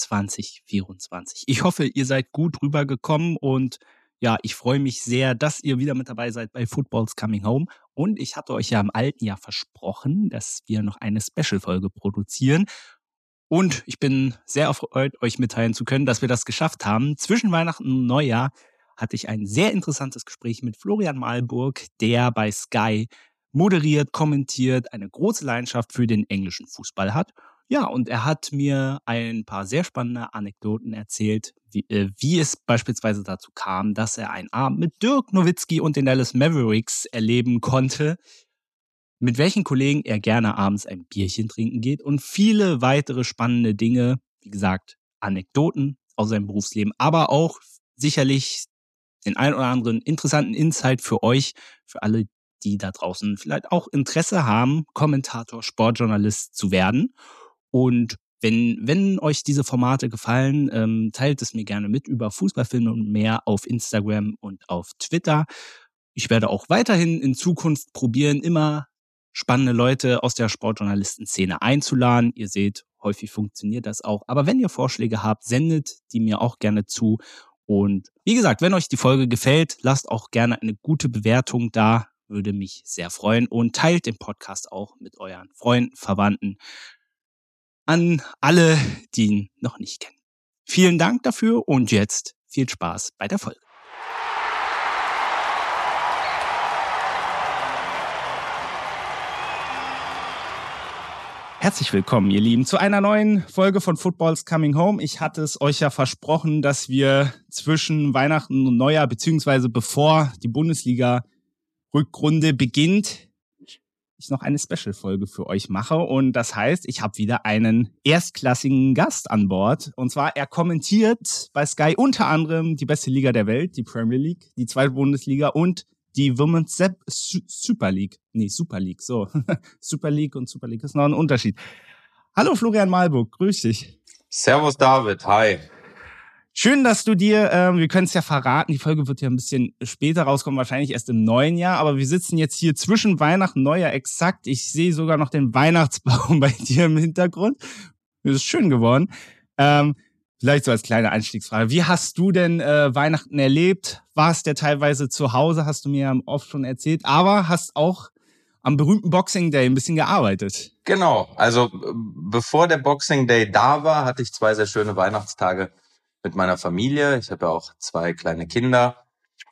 2024. Ich hoffe, ihr seid gut rübergekommen und ja, ich freue mich sehr, dass ihr wieder mit dabei seid bei Football's Coming Home. Und ich hatte euch ja im alten Jahr versprochen, dass wir noch eine Special-Folge produzieren. Und ich bin sehr erfreut, euch mitteilen zu können, dass wir das geschafft haben. Zwischen Weihnachten und Neujahr hatte ich ein sehr interessantes Gespräch mit Florian Malburg, der bei Sky moderiert, kommentiert, eine große Leidenschaft für den englischen Fußball hat. Ja, und er hat mir ein paar sehr spannende Anekdoten erzählt, wie, äh, wie es beispielsweise dazu kam, dass er einen Abend mit Dirk Nowitzki und den Dallas Mavericks erleben konnte, mit welchen Kollegen er gerne abends ein Bierchen trinken geht und viele weitere spannende Dinge, wie gesagt, Anekdoten aus seinem Berufsleben, aber auch sicherlich den ein oder anderen interessanten Insight für euch, für alle, die da draußen vielleicht auch Interesse haben, Kommentator, Sportjournalist zu werden. Und wenn, wenn euch diese Formate gefallen, ähm, teilt es mir gerne mit über Fußballfilme und mehr auf Instagram und auf Twitter. Ich werde auch weiterhin in Zukunft probieren, immer spannende Leute aus der Sportjournalistenszene einzuladen. Ihr seht, häufig funktioniert das auch. Aber wenn ihr Vorschläge habt, sendet die mir auch gerne zu. Und wie gesagt, wenn euch die Folge gefällt, lasst auch gerne eine gute Bewertung da. Würde mich sehr freuen. Und teilt den Podcast auch mit euren Freunden, Verwandten, an alle, die ihn noch nicht kennen. Vielen Dank dafür und jetzt viel Spaß bei der Folge. Herzlich willkommen, ihr Lieben, zu einer neuen Folge von Football's Coming Home. Ich hatte es euch ja versprochen, dass wir zwischen Weihnachten und Neujahr, beziehungsweise bevor die Bundesliga-Rückrunde beginnt, ich noch eine Special-Folge für euch mache. Und das heißt, ich habe wieder einen erstklassigen Gast an Bord. Und zwar, er kommentiert bei Sky unter anderem die beste Liga der Welt, die Premier League, die zweite Bundesliga und die Women's Super League. Nee, Super League, so. Super League und Super League ist noch ein Unterschied. Hallo Florian Malburg, grüß dich. Servus David, hi. Schön, dass du dir, äh, wir können es ja verraten, die Folge wird ja ein bisschen später rauskommen, wahrscheinlich erst im neuen Jahr, aber wir sitzen jetzt hier zwischen Weihnachten Neujahr exakt. Ich sehe sogar noch den Weihnachtsbaum bei dir im Hintergrund. Das ist schön geworden. Ähm, Vielleicht so als kleine Einstiegsfrage. Wie hast du denn äh, Weihnachten erlebt? Warst der teilweise zu Hause, hast du mir ja oft schon erzählt, aber hast auch am berühmten Boxing Day ein bisschen gearbeitet. Genau. Also bevor der Boxing Day da war, hatte ich zwei sehr schöne Weihnachtstage mit meiner Familie. Ich habe ja auch zwei kleine Kinder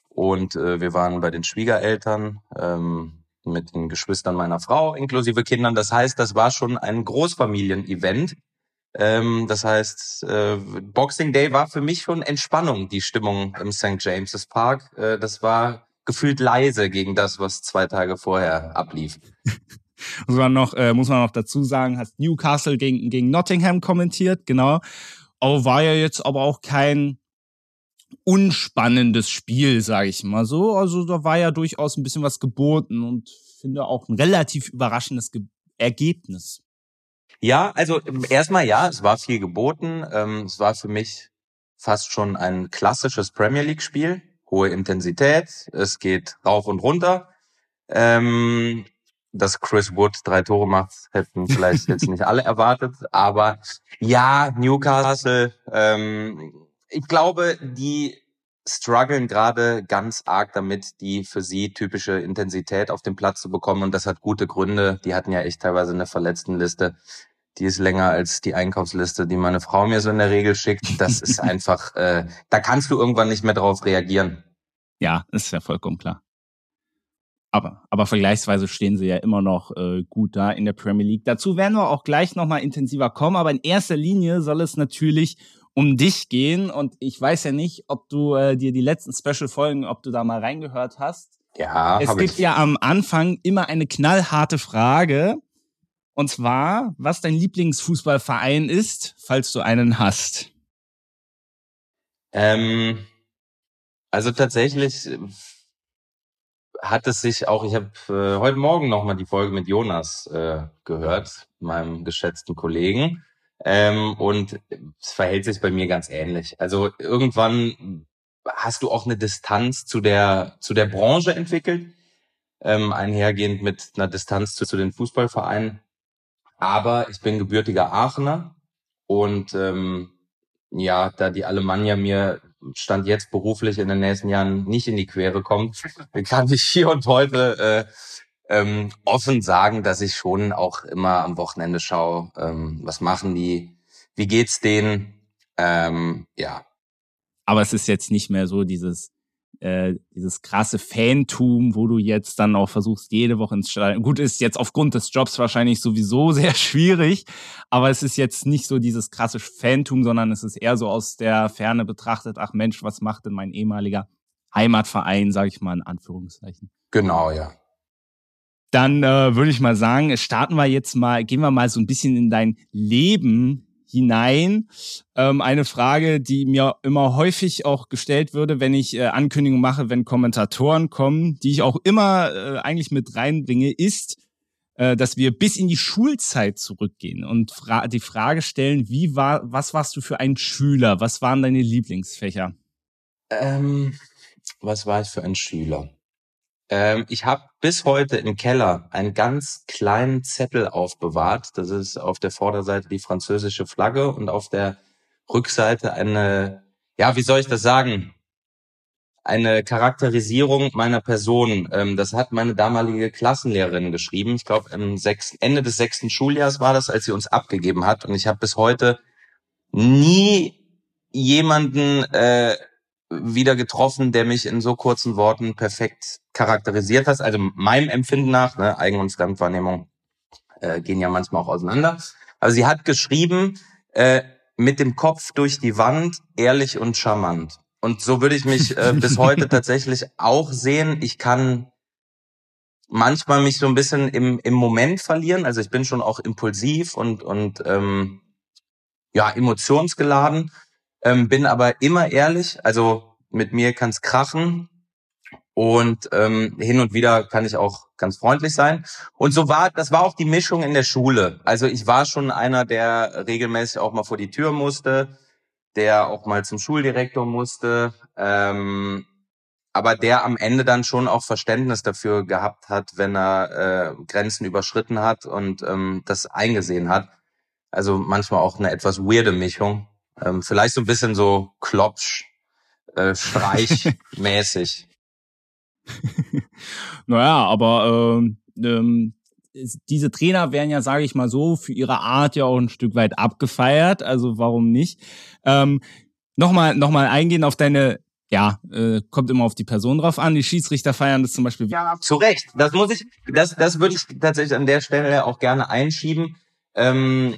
und äh, wir waren bei den Schwiegereltern ähm, mit den Geschwistern meiner Frau inklusive Kindern. Das heißt, das war schon ein Großfamilien-Event ähm, das heißt, äh, Boxing Day war für mich schon Entspannung, die Stimmung im St. James's Park. Äh, das war gefühlt leise gegen das, was zwei Tage vorher ablief. muss man noch, äh, muss man noch dazu sagen, hast Newcastle gegen, gegen Nottingham kommentiert, genau. Aber war ja jetzt aber auch kein unspannendes Spiel, sage ich mal so. Also da war ja durchaus ein bisschen was geboten und finde auch ein relativ überraschendes Ge Ergebnis. Ja, also erstmal ja, es war viel geboten. Ähm, es war für mich fast schon ein klassisches Premier League-Spiel. Hohe Intensität, es geht rauf und runter. Ähm, dass Chris Wood drei Tore macht, hätten vielleicht jetzt nicht alle erwartet. Aber ja, Newcastle, ähm, ich glaube, die strugglen gerade ganz arg damit, die für sie typische Intensität auf den Platz zu bekommen. Und das hat gute Gründe. Die hatten ja echt teilweise eine Verletztenliste die ist länger als die Einkaufsliste, die meine Frau mir so in der Regel schickt. Das ist einfach, äh, da kannst du irgendwann nicht mehr drauf reagieren. Ja, ist ja vollkommen klar. Aber, aber vergleichsweise stehen sie ja immer noch äh, gut da in der Premier League. Dazu werden wir auch gleich nochmal intensiver kommen, aber in erster Linie soll es natürlich um dich gehen. Und ich weiß ja nicht, ob du äh, dir die letzten Special-Folgen, ob du da mal reingehört hast. Ja, es gibt ich. ja am Anfang immer eine knallharte Frage. Und zwar, was dein Lieblingsfußballverein ist, falls du einen hast. Ähm, also tatsächlich hat es sich auch, ich habe äh, heute Morgen nochmal die Folge mit Jonas äh, gehört, meinem geschätzten Kollegen. Ähm, und es verhält sich bei mir ganz ähnlich. Also irgendwann hast du auch eine Distanz zu der, zu der Branche entwickelt, ähm, einhergehend mit einer Distanz zu, zu den Fußballvereinen. aber ich bin gebürtiger Aachener und ähm, ja, da die Alemannia mir Stand jetzt beruflich in den nächsten Jahren nicht in die Quere kommt, kann ich hier und heute äh, ähm, offen sagen, dass ich schon auch immer am Wochenende schaue, ähm, was machen die, wie geht's denen, ähm, ja. Aber es ist jetzt nicht mehr so dieses äh, dieses krasse Fantum, wo du jetzt dann auch versuchst, jede Woche ins Stadion. Gut, ist jetzt aufgrund des Jobs wahrscheinlich sowieso sehr schwierig, aber es ist jetzt nicht so dieses krasse Fantum, sondern es ist eher so aus der Ferne betrachtet, ach Mensch, was macht denn mein ehemaliger Heimatverein, sage ich mal in Anführungszeichen. Genau, ja. Dann äh, würde ich mal sagen, starten wir jetzt mal, gehen wir mal so ein bisschen in dein Leben hinein. Ähm, eine Frage, die mir immer häufig auch gestellt würde, wenn ich äh, Ankündigungen mache, wenn Kommentatoren kommen, die ich auch immer äh, eigentlich mit reinbringe, ist, äh, dass wir bis in die Schulzeit zurückgehen und fra die Frage stellen, wie war, was warst du für ein Schüler? Was waren deine Lieblingsfächer? Ähm, was war ich für ein Schüler? Ähm, ich habe bis heute im Keller einen ganz kleinen Zettel aufbewahrt. Das ist auf der Vorderseite die französische Flagge und auf der Rückseite eine, ja, wie soll ich das sagen? Eine Charakterisierung meiner Person. Ähm, das hat meine damalige Klassenlehrerin geschrieben. Ich glaube, Ende des sechsten Schuljahres war das, als sie uns abgegeben hat. Und ich habe bis heute nie jemanden äh, wieder getroffen, der mich in so kurzen Worten perfekt charakterisiert hat. Also meinem Empfinden nach, ne, Eigen- und Fremdwahrnehmung äh, gehen ja manchmal auch auseinander. Also sie hat geschrieben, äh, mit dem Kopf durch die Wand, ehrlich und charmant. Und so würde ich mich äh, bis heute tatsächlich auch sehen. Ich kann manchmal mich so ein bisschen im, im Moment verlieren. Also ich bin schon auch impulsiv und, und ähm, ja, emotionsgeladen ähm, bin aber immer ehrlich. Also mit mir kann's krachen und ähm, hin und wieder kann ich auch ganz freundlich sein. Und so war, das war auch die Mischung in der Schule. Also ich war schon einer, der regelmäßig auch mal vor die Tür musste, der auch mal zum Schuldirektor musste, ähm, aber der am Ende dann schon auch Verständnis dafür gehabt hat, wenn er äh, Grenzen überschritten hat und ähm, das eingesehen hat. Also manchmal auch eine etwas weirde Mischung. Ähm, vielleicht so ein bisschen so Klopsch, äh, Streichmäßig. naja, aber ähm, ähm, diese Trainer werden ja, sage ich mal so, für ihre Art ja auch ein Stück weit abgefeiert. Also warum nicht? Ähm, nochmal, nochmal eingehen auf deine ja, äh, kommt immer auf die Person drauf an. Die Schiedsrichter feiern das zum Beispiel. Ja, zu Recht. Das muss ich, das, das würde ich tatsächlich an der Stelle auch gerne einschieben. Ähm,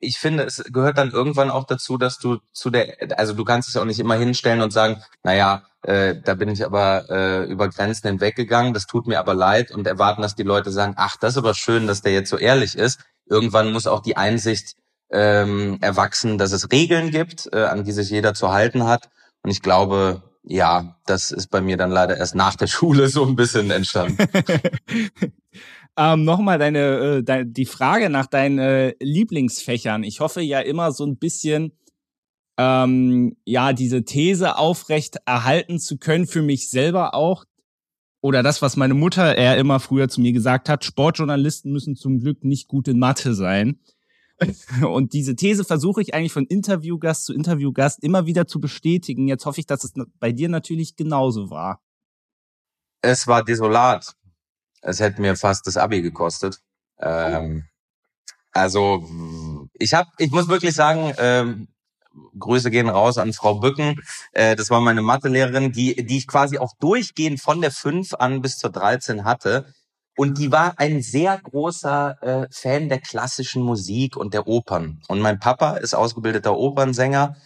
ich finde, es gehört dann irgendwann auch dazu, dass du zu der, also du kannst es auch nicht immer hinstellen und sagen, naja, äh, da bin ich aber äh, über Grenzen hinweggegangen, das tut mir aber leid und erwarten, dass die Leute sagen, ach, das ist aber schön, dass der jetzt so ehrlich ist. Irgendwann muss auch die Einsicht ähm, erwachsen, dass es Regeln gibt, äh, an die sich jeder zu halten hat. Und ich glaube, ja, das ist bei mir dann leider erst nach der Schule so ein bisschen entstanden. Ähm, Nochmal deine, äh, deine, die Frage nach deinen äh, Lieblingsfächern. Ich hoffe ja immer so ein bisschen, ähm, ja, diese These aufrecht erhalten zu können für mich selber auch. Oder das, was meine Mutter eher immer früher zu mir gesagt hat, Sportjournalisten müssen zum Glück nicht gut in Mathe sein. Und diese These versuche ich eigentlich von Interviewgast zu Interviewgast immer wieder zu bestätigen. Jetzt hoffe ich, dass es bei dir natürlich genauso war. Es war desolat. Es hätte mir fast das Abi gekostet. Ähm, also ich habe, ich muss wirklich sagen, ähm, Grüße gehen raus an Frau Bücken. Äh, das war meine Mathelehrerin, die, die ich quasi auch durchgehend von der 5 an bis zur 13 hatte. Und die war ein sehr großer äh, Fan der klassischen Musik und der Opern. Und mein Papa ist ausgebildeter Opernsänger.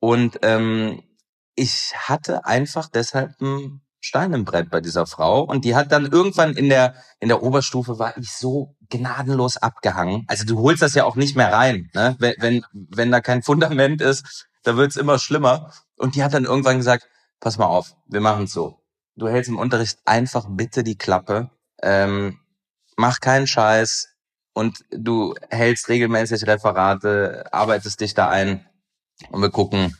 Und ähm, ich hatte einfach deshalb ein Stein im Brett bei dieser Frau. Und die hat dann irgendwann in der, in der Oberstufe war ich so gnadenlos abgehangen. Also du holst das ja auch nicht mehr rein, ne? Wenn, wenn, wenn da kein Fundament ist, da wird's immer schlimmer. Und die hat dann irgendwann gesagt, pass mal auf, wir machen so. Du hältst im Unterricht einfach bitte die Klappe, ähm, mach keinen Scheiß und du hältst regelmäßig Referate, arbeitest dich da ein und wir gucken,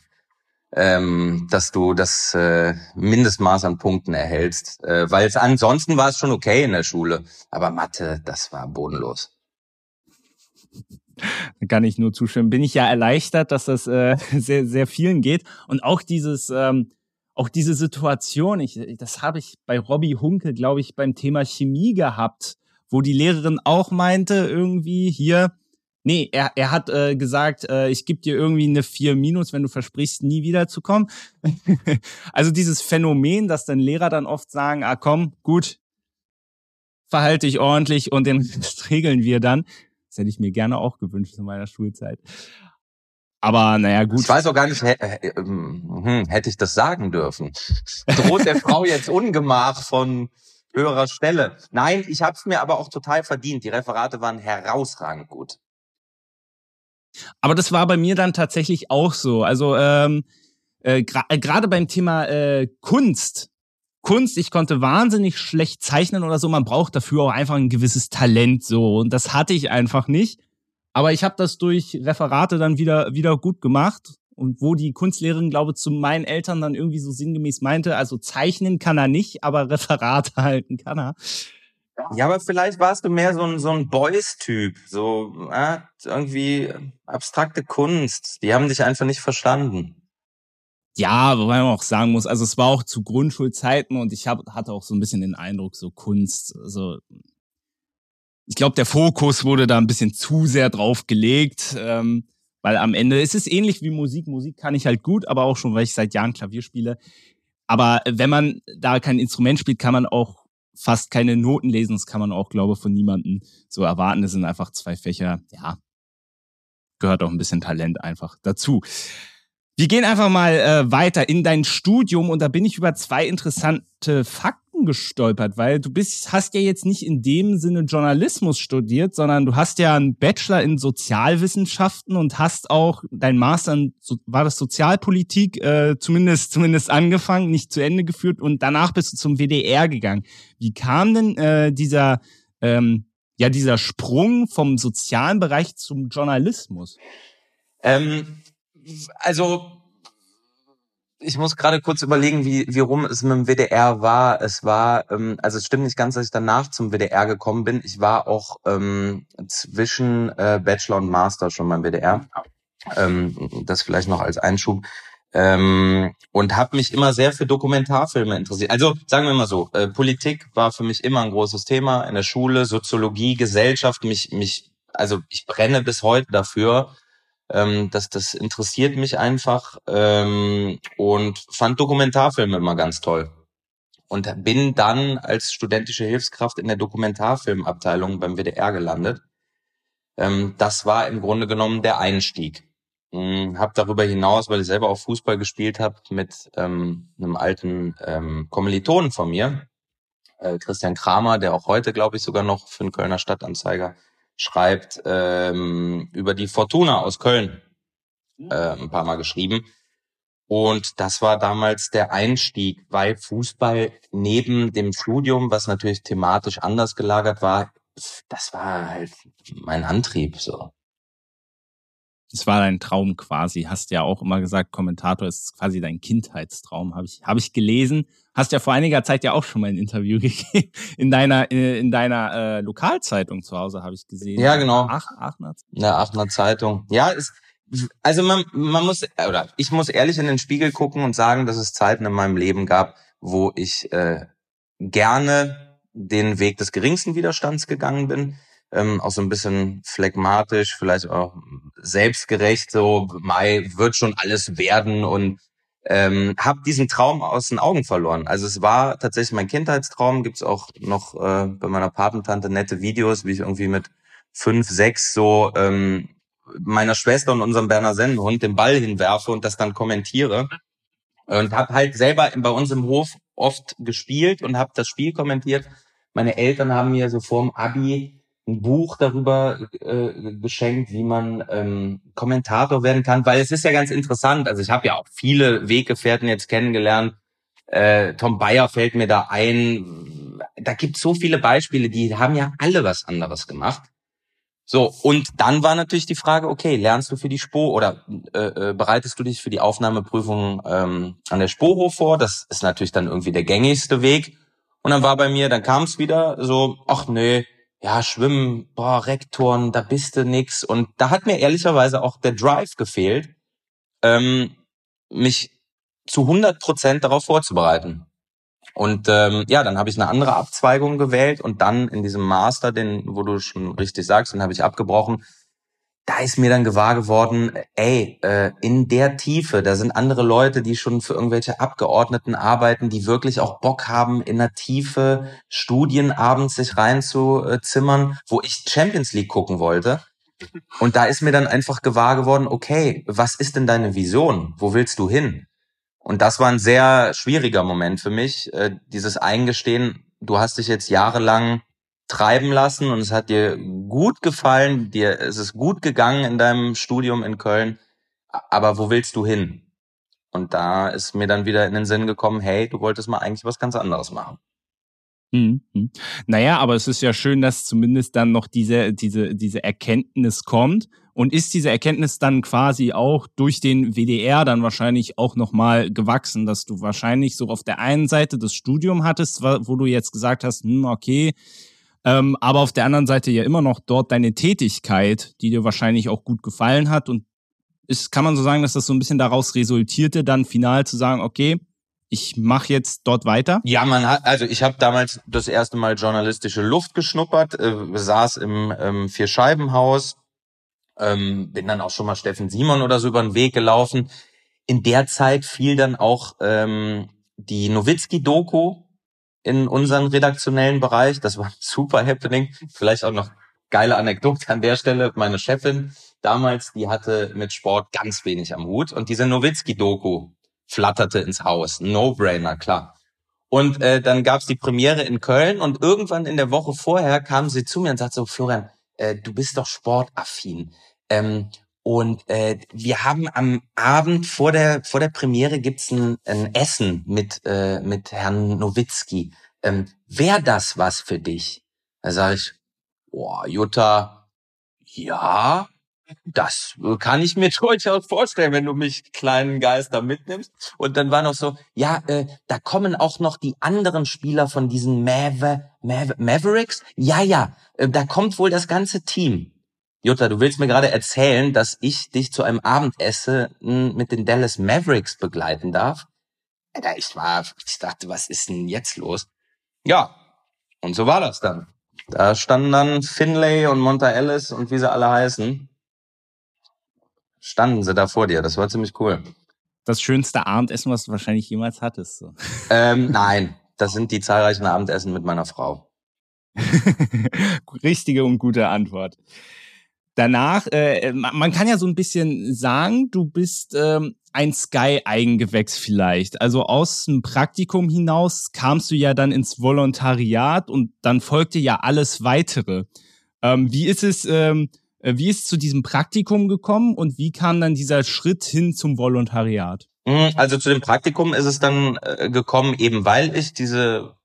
ähm, dass du das äh, Mindestmaß an Punkten erhältst. Äh, Weil es ansonsten war es schon okay in der Schule, aber Mathe, das war bodenlos. Kann ich nur zustimmen. Bin ich ja erleichtert, dass das äh, sehr, sehr vielen geht. Und auch dieses, ähm, auch diese Situation, ich, das habe ich bei Robbie Hunke, glaube ich, beim Thema Chemie gehabt, wo die Lehrerin auch meinte, irgendwie hier, nee, er, er hat äh, gesagt, äh, ich gebe dir irgendwie eine 4 minus, wenn du versprichst, nie wiederzukommen. also dieses Phänomen, dass dann Lehrer dann oft sagen, ah komm, gut, verhalte dich ordentlich und den regeln wir dann. Das hätte ich mir gerne auch gewünscht in meiner Schulzeit. Aber naja, gut. Ich weiß auch gar nicht, hm, hätte ich das sagen dürfen. Droht der Frau jetzt Ungemach von höherer Stelle? Nein, ich habe es mir aber auch total verdient. Die Referate waren herausragend gut. Aber das war bei mir dann tatsächlich auch so. Also ähm, äh, gerade gra beim Thema äh, Kunst. Kunst, ich konnte wahnsinnig schlecht zeichnen oder so. Man braucht dafür auch einfach ein gewisses Talent so. Und das hatte ich einfach nicht. Aber ich habe das durch Referate dann wieder, wieder gut gemacht. Und wo die Kunstlehrerin, glaube ich, zu meinen Eltern dann irgendwie so sinngemäß meinte, also zeichnen kann er nicht, aber Referate halten kann er. Ja, aber vielleicht warst du mehr so ein, so ein Boys-Typ, so äh, irgendwie abstrakte Kunst. Die haben dich einfach nicht verstanden. Ja, wobei man auch sagen muss, also es war auch zu Grundschulzeiten und ich hab, hatte auch so ein bisschen den Eindruck, so Kunst, also ich glaube, der Fokus wurde da ein bisschen zu sehr drauf gelegt, ähm, weil am Ende es ist ähnlich wie Musik. Musik kann ich halt gut, aber auch schon, weil ich seit Jahren Klavier spiele. Aber wenn man da kein Instrument spielt, kann man auch fast keine Noten lesen. Das kann man auch, glaube ich, von niemandem so erwarten. Das sind einfach zwei Fächer. Ja, gehört auch ein bisschen Talent einfach dazu. Wir gehen einfach mal äh, weiter in dein Studium und da bin ich über zwei interessante Fakten gestolpert, weil du bist, hast ja jetzt nicht in dem Sinne Journalismus studiert, sondern du hast ja einen Bachelor in Sozialwissenschaften und hast auch dein Master in, war das Sozialpolitik, äh, zumindest, zumindest angefangen, nicht zu Ende geführt und danach bist du zum WDR gegangen. Wie kam denn äh, dieser, ähm, ja, dieser Sprung vom sozialen Bereich zum Journalismus? Ähm also ich muss gerade kurz überlegen, wie, wie rum es mit dem WDR war. Es war, ähm, also es stimmt nicht ganz, dass ich danach zum WDR gekommen bin. Ich war auch ähm, zwischen äh, Bachelor und Master schon beim WDR. Ähm, das vielleicht noch als Einschub. Ähm, und habe mich immer sehr für Dokumentarfilme interessiert. Also sagen wir mal so, äh, Politik war für mich immer ein großes Thema in der Schule, Soziologie, Gesellschaft. Mich, mich, also ich brenne bis heute dafür ähm, das, das interessiert mich einfach ähm, und fand Dokumentarfilme immer ganz toll. Und bin dann als studentische Hilfskraft in der Dokumentarfilmabteilung beim WDR gelandet. Ähm, das war im Grunde genommen der Einstieg. Hm, hab darüber hinaus, weil ich selber auch Fußball gespielt habe, mit ähm, einem alten ähm, Kommilitonen von mir, äh, Christian Kramer, der auch heute, glaube ich, sogar noch für den Kölner Stadtanzeiger schreibt, ähm, über die Fortuna aus Köln äh, ein paar Mal geschrieben. Und das war damals der Einstieg, weil Fußball neben dem Studium, was natürlich thematisch anders gelagert war, das war halt mein Antrieb so. Das war dein Traum quasi. Hast ja auch immer gesagt, Kommentator ist quasi dein Kindheitstraum, habe ich, hab ich gelesen. Hast ja vor einiger Zeit ja auch schon mal ein Interview gegeben in deiner äh, in deiner äh, Lokalzeitung zu Hause, habe ich gesehen. Ja, genau. Ach, Aachener. Ja, Aachener Zeitung. Ja, es, also man, man muss oder ich muss ehrlich in den Spiegel gucken und sagen, dass es Zeiten in meinem Leben gab, wo ich äh, gerne den Weg des geringsten Widerstands gegangen bin ähm, auch so ein bisschen phlegmatisch, vielleicht auch selbstgerecht, so Mai wird schon alles werden und ähm, habe diesen Traum aus den Augen verloren. Also es war tatsächlich mein Kindheitstraum. Gibt's auch noch äh, bei meiner Patentante nette Videos, wie ich irgendwie mit fünf, sechs so ähm, meiner Schwester und unserem Berner Sennenhund den Ball hinwerfe und das dann kommentiere. Und habe halt selber bei uns im Hof oft gespielt und habe das Spiel kommentiert. Meine Eltern haben mir so vorm Abi ein Buch darüber äh, geschenkt, wie man ähm, Kommentator werden kann, weil es ist ja ganz interessant. Also ich habe ja auch viele Weggefährten jetzt kennengelernt. Äh, Tom Bayer fällt mir da ein. Da gibt so viele Beispiele, die haben ja alle was anderes gemacht. So, und dann war natürlich die Frage, okay, lernst du für die Spo oder äh, äh, bereitest du dich für die Aufnahmeprüfung ähm, an der Spohof vor? Das ist natürlich dann irgendwie der gängigste Weg. Und dann war bei mir, dann kam es wieder so, ach nee, ja, Schwimmen, boah, Rektoren, da bist du nix. Und da hat mir ehrlicherweise auch der Drive gefehlt, ähm, mich zu 100 Prozent darauf vorzubereiten. Und ähm, ja, dann habe ich eine andere Abzweigung gewählt und dann in diesem Master, den, wo du schon richtig sagst, den habe ich abgebrochen, da ist mir dann gewahr geworden, ey, äh, in der Tiefe, da sind andere Leute, die schon für irgendwelche Abgeordneten arbeiten, die wirklich auch Bock haben, in der Tiefe Studien abends sich reinzuzimmern, wo ich Champions League gucken wollte. Und da ist mir dann einfach gewahr geworden, okay, was ist denn deine Vision? Wo willst du hin? Und das war ein sehr schwieriger Moment für mich, äh, dieses Eingestehen, du hast dich jetzt jahrelang treiben lassen und es hat dir gut gefallen, dir es ist gut gegangen in deinem Studium in Köln, aber wo willst du hin? Und da ist mir dann wieder in den Sinn gekommen, hey, du wolltest mal eigentlich was ganz anderes machen. Mhm. Naja, aber es ist ja schön, dass zumindest dann noch diese, diese, diese Erkenntnis kommt. Und ist diese Erkenntnis dann quasi auch durch den WDR dann wahrscheinlich auch nochmal gewachsen, dass du wahrscheinlich so auf der einen Seite das Studium hattest, wo du jetzt gesagt hast, hm, okay, ähm, aber auf der anderen Seite ja immer noch dort deine Tätigkeit, die dir wahrscheinlich auch gut gefallen hat. Und ist, kann man so sagen, dass das so ein bisschen daraus resultierte, dann final zu sagen, okay, ich mache jetzt dort weiter? Ja, man hat, also ich habe damals das erste Mal journalistische Luft geschnuppert, äh, saß im ähm, Vierscheibenhaus, ähm, bin dann auch schon mal Steffen Simon oder so über den Weg gelaufen. In der Zeit fiel dann auch ähm, die Nowitzki-Doku in unseren redaktionellen Bereich. Das war super Happening. Vielleicht auch noch geile Anekdote an der Stelle. Meine Chefin damals, die hatte mit Sport ganz wenig am Hut und diese Nowitzki-Doku flatterte ins Haus. No-brainer, klar. Und äh, dann gab's die Premiere in Köln und irgendwann in der Woche vorher kam sie zu mir und sagte so, Florian, äh, du bist doch sportaffin. Ähm, und äh, wir haben am Abend vor der vor der Premiere gibt's ein, ein Essen mit äh, mit Herrn Nowitzki. Ähm, Wäre das was für dich? Da sage ich, boah, Jutta, ja, das kann ich mir durchaus vorstellen, wenn du mich kleinen Geister mitnimmst. Und dann war noch so, ja, äh, da kommen auch noch die anderen Spieler von diesen Maver Maver Mavericks. Ja, ja, äh, da kommt wohl das ganze Team. Jutta, du willst mir gerade erzählen, dass ich dich zu einem Abendessen mit den Dallas Mavericks begleiten darf? Alter, ich war, ich dachte, was ist denn jetzt los? Ja, und so war das dann. Da standen dann Finlay und Monta Ellis und wie sie alle heißen, standen sie da vor dir. Das war ziemlich cool. Das schönste Abendessen, was du wahrscheinlich jemals hattest. So. Ähm, nein, das sind die zahlreichen Abendessen mit meiner Frau. Richtige und gute Antwort danach, äh, man kann ja so ein bisschen sagen, du bist ähm, ein Sky-Eigengewächs vielleicht. Also aus dem Praktikum hinaus kamst du ja dann ins Volontariat und dann folgte ja alles weitere. Ähm, wie ist es, ähm, äh, wie ist es zu diesem Praktikum gekommen und wie kam dann dieser Schritt hin zum Volontariat? Mhm, also zu dem Praktikum ist es dann äh, gekommen, eben weil ich diese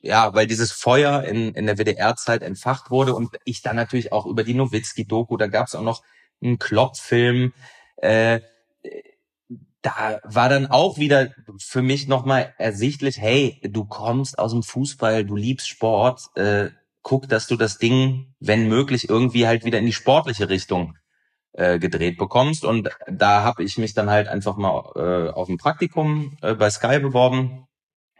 ja, weil dieses Feuer in, in der WDR-Zeit entfacht wurde und ich dann natürlich auch über die Nowitzki-Doku, da gab es auch noch einen Klopp-Film, äh, da war dann auch wieder für mich nochmal ersichtlich, hey, du kommst aus dem Fußball, du liebst Sport, äh, guck, dass du das Ding, wenn möglich, irgendwie halt wieder in die sportliche Richtung äh, gedreht bekommst. Und da habe ich mich dann halt einfach mal äh, auf ein Praktikum äh, bei Sky beworben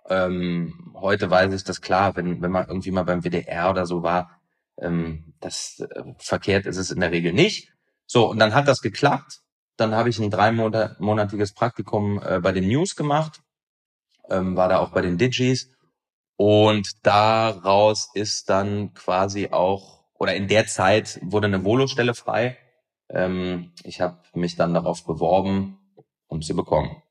ähm, heute weiß ich das klar, wenn, wenn man irgendwie mal beim WDR oder so war, ähm, das äh, verkehrt ist es in der Regel nicht. So, und dann hat das geklappt. Dann habe ich ein dreimonatiges Praktikum äh, bei den News gemacht, ähm, war da auch bei den Digis. Und daraus ist dann quasi auch, oder in der Zeit wurde eine Volostelle frei. Ähm, ich habe mich dann darauf beworben und sie bekommen.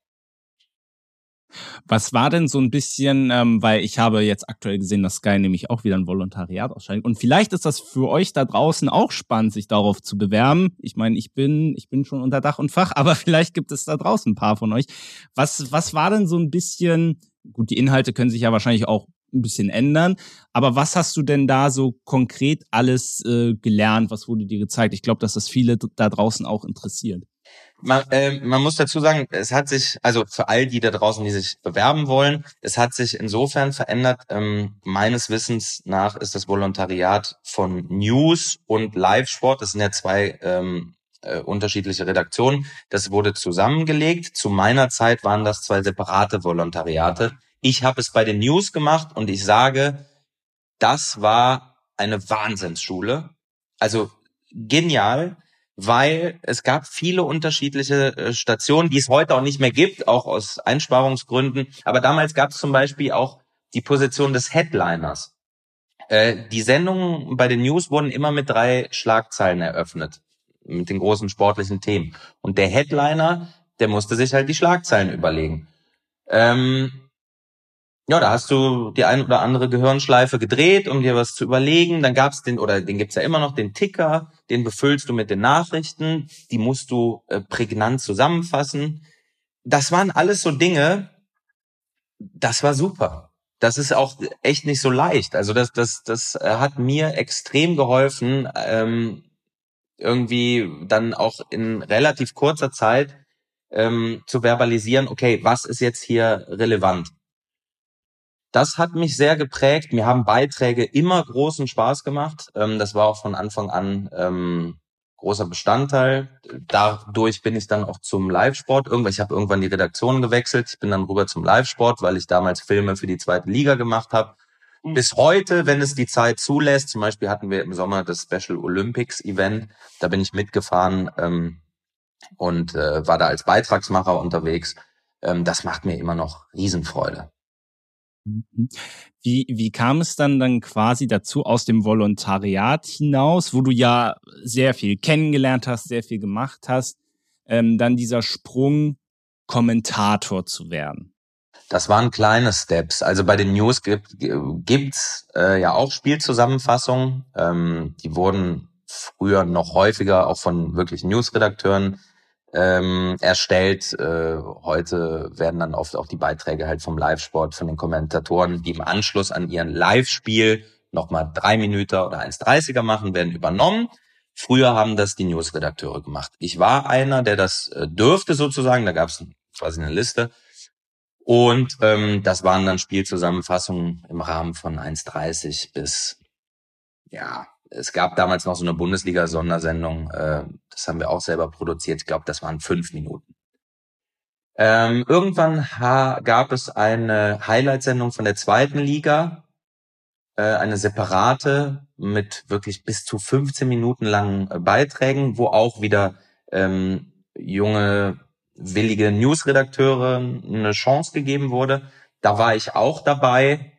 Was war denn so ein bisschen, ähm, weil ich habe jetzt aktuell gesehen, dass Sky nämlich auch wieder ein Volontariat ausschreibt. Und vielleicht ist das für euch da draußen auch spannend, sich darauf zu bewerben. Ich meine, ich bin, ich bin schon unter Dach und Fach, aber vielleicht gibt es da draußen ein paar von euch. Was, was war denn so ein bisschen, gut, die Inhalte können sich ja wahrscheinlich auch ein bisschen ändern. Aber was hast du denn da so konkret alles äh, gelernt? Was wurde dir gezeigt? Ich glaube, dass das viele da draußen auch interessiert. Man, äh, man muss dazu sagen, es hat sich, also für all die da draußen, die sich bewerben wollen, es hat sich insofern verändert. Ähm, meines Wissens nach ist das Volontariat von News und Live-Sport, das sind ja zwei ähm, äh, unterschiedliche Redaktionen, das wurde zusammengelegt. Zu meiner Zeit waren das zwei separate Volontariate. Ich habe es bei den News gemacht und ich sage, das war eine Wahnsinnsschule. Also genial weil es gab viele unterschiedliche äh, Stationen, die es heute auch nicht mehr gibt, auch aus Einsparungsgründen. Aber damals gab es zum Beispiel auch die Position des Headliners. Äh, die Sendungen bei den News wurden immer mit drei Schlagzeilen eröffnet, mit den großen sportlichen Themen. Und der Headliner, der musste sich halt die Schlagzeilen überlegen. Ähm, ja, da hast du die ein oder andere Gehirnschleife gedreht, um dir was zu überlegen. Dann gab's den, oder den gibt's ja immer noch, den Ticker, den befüllst du mit den Nachrichten, die musst du äh, prägnant zusammenfassen. Das waren alles so Dinge, das war super. Das ist auch echt nicht so leicht. Also das, das, das hat mir extrem geholfen, ähm, irgendwie dann auch in relativ kurzer Zeit ähm, zu verbalisieren, okay, was ist jetzt hier relevant? Das hat mich sehr geprägt. Mir haben Beiträge immer großen Spaß gemacht. Ähm, das war auch von Anfang an ähm, großer Bestandteil. Dadurch bin ich dann auch zum Live-Sport. Irgendwann, ich habe irgendwann die Redaktion gewechselt. Ich bin dann rüber zum Live-Sport, weil ich damals Filme für die zweite Liga gemacht habe. Mhm. Bis heute, wenn es die Zeit zulässt, zum Beispiel hatten wir im Sommer das Special Olympics Event, da bin ich mitgefahren ähm, und äh, war da als Beitragsmacher unterwegs. Ähm, das macht mir immer noch Riesenfreude. Mhm. Wie, wie kam es dann dann quasi dazu aus dem Volontariat hinaus, wo du ja sehr viel kennengelernt hast, sehr viel gemacht hast, ähm, dann dieser Sprung Kommentator zu werden? Das waren kleine Steps. Also bei den News gibt gibt's äh, ja auch Spielzusammenfassungen. Ähm, die wurden früher noch häufiger auch von wirklich Newsredakteuren ähm, erstellt. Äh, heute werden dann oft auch die Beiträge halt vom Live-Sport, von den Kommentatoren, die im Anschluss an ihren Live-Spiel nochmal drei Minuten oder 1,30er machen, werden übernommen. Früher haben das die News-Redakteure gemacht. Ich war einer, der das äh, dürfte sozusagen. Da gab es quasi eine Liste. Und ähm, das waren dann Spielzusammenfassungen im Rahmen von 1,30 bis ja es gab damals noch so eine Bundesliga-Sondersendung, äh, das haben wir auch selber produziert. Ich glaube, das waren fünf Minuten. Ähm, irgendwann gab es eine Highlight-Sendung von der zweiten Liga, äh, eine separate mit wirklich bis zu 15 Minuten langen äh, Beiträgen, wo auch wieder ähm, junge, willige Newsredakteure eine Chance gegeben wurde. Da war ich auch dabei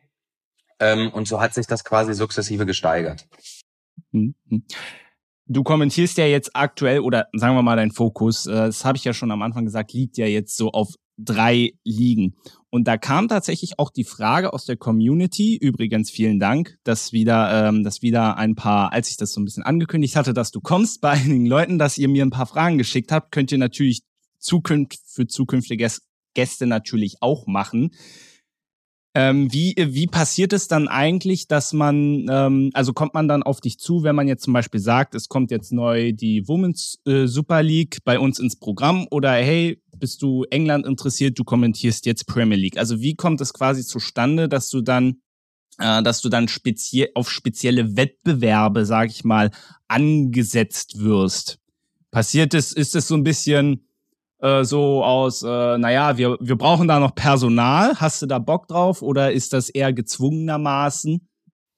ähm, und so hat sich das quasi sukzessive gesteigert. Mhm. Du kommentierst ja jetzt aktuell, oder sagen wir mal dein Fokus, äh, das habe ich ja schon am Anfang gesagt, liegt ja jetzt so auf drei Ligen. Und da kam tatsächlich auch die Frage aus der Community, übrigens vielen Dank, dass wieder, ähm, dass wieder ein paar, als ich das so ein bisschen angekündigt hatte, dass du kommst bei einigen Leuten, dass ihr mir ein paar Fragen geschickt habt, könnt ihr natürlich zukünft, für zukünftige Gäste natürlich auch machen. Ähm, wie, wie passiert es dann eigentlich, dass man, ähm, also kommt man dann auf dich zu, wenn man jetzt zum Beispiel sagt, es kommt jetzt neu die Women's äh, Super League bei uns ins Programm oder hey, bist du England interessiert, du kommentierst jetzt Premier League. Also wie kommt es quasi zustande, dass du dann, äh, dass du dann speziell auf spezielle Wettbewerbe, sag ich mal, angesetzt wirst? Passiert es, ist es so ein bisschen, äh, so aus, äh, naja, wir, wir brauchen da noch Personal. Hast du da Bock drauf oder ist das eher gezwungenermaßen?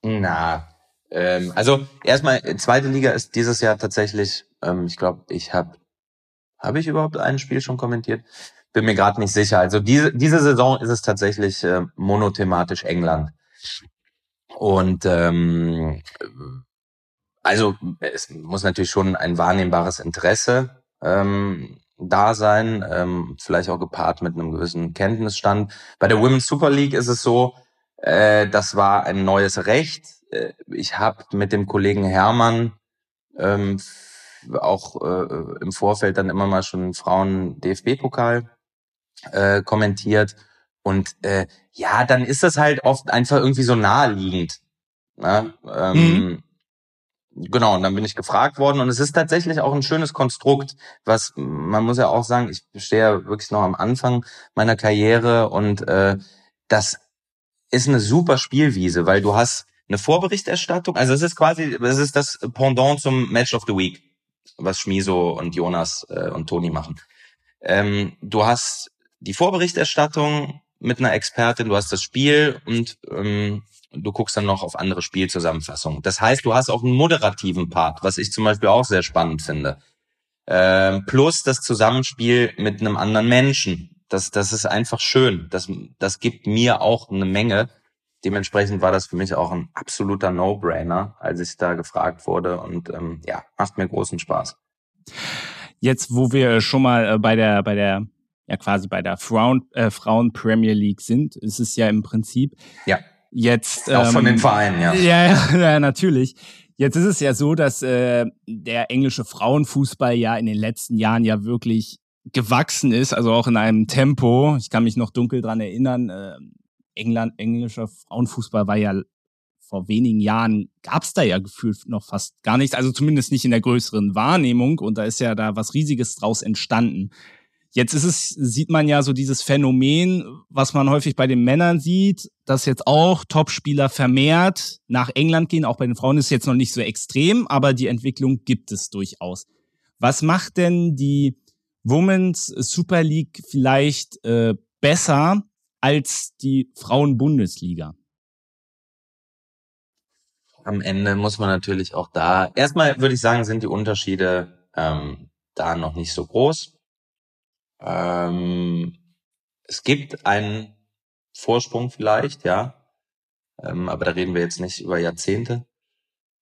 Na, ähm, also erstmal, zweite Liga ist dieses Jahr tatsächlich, ähm, ich glaube, ich habe, habe ich überhaupt ein Spiel schon kommentiert? Bin mir gerade nicht sicher. Also diese, diese Saison ist es tatsächlich äh, monothematisch England. Und ähm, also es muss natürlich schon ein wahrnehmbares Interesse ähm, da sein, ähm, vielleicht auch gepaart mit einem gewissen Kenntnisstand. Bei der Women's Super League ist es so, äh, das war ein neues Recht. Äh, ich habe mit dem Kollegen Hermann ähm, auch äh, im Vorfeld dann immer mal schon Frauen-DFB-Pokal äh, kommentiert. Und äh, ja, dann ist das halt oft einfach irgendwie so naheliegend. Ne? Ähm, mhm. Genau, und dann bin ich gefragt worden und es ist tatsächlich auch ein schönes Konstrukt, was man muss ja auch sagen, ich stehe ja wirklich noch am Anfang meiner Karriere und äh, das ist eine super Spielwiese, weil du hast eine Vorberichterstattung, also es ist quasi, es ist das Pendant zum Match of the Week, was Schmiso und Jonas äh, und Toni machen. Ähm, du hast die Vorberichterstattung mit einer Expertin, du hast das Spiel und ähm, du guckst dann noch auf andere Spielzusammenfassungen. Das heißt, du hast auch einen moderativen Part, was ich zum Beispiel auch sehr spannend finde. Ähm, plus das Zusammenspiel mit einem anderen Menschen. Das, das ist einfach schön. Das, das gibt mir auch eine Menge. Dementsprechend war das für mich auch ein absoluter No-Brainer, als ich da gefragt wurde. Und ähm, ja, macht mir großen Spaß. Jetzt, wo wir schon mal äh, bei der, bei der, ja quasi bei der Frauen, äh, Frauen Premier League sind, ist es ja im Prinzip ja. Jetzt, auch ähm, von den Vereinen, ja. ja. Ja, ja, natürlich. Jetzt ist es ja so, dass äh, der englische Frauenfußball ja in den letzten Jahren ja wirklich gewachsen ist, also auch in einem Tempo. Ich kann mich noch dunkel dran erinnern. Äh, England, englischer Frauenfußball war ja vor wenigen Jahren gab's da ja gefühlt noch fast gar nichts, also zumindest nicht in der größeren Wahrnehmung. Und da ist ja da was Riesiges draus entstanden. Jetzt ist es, sieht man ja so dieses Phänomen, was man häufig bei den Männern sieht, dass jetzt auch Topspieler vermehrt nach England gehen. Auch bei den Frauen ist es jetzt noch nicht so extrem, aber die Entwicklung gibt es durchaus. Was macht denn die Women's Super League vielleicht äh, besser als die Frauen-Bundesliga? Am Ende muss man natürlich auch da, erstmal würde ich sagen, sind die Unterschiede ähm, da noch nicht so groß. Ähm, es gibt einen Vorsprung vielleicht, ja. Ähm, aber da reden wir jetzt nicht über Jahrzehnte.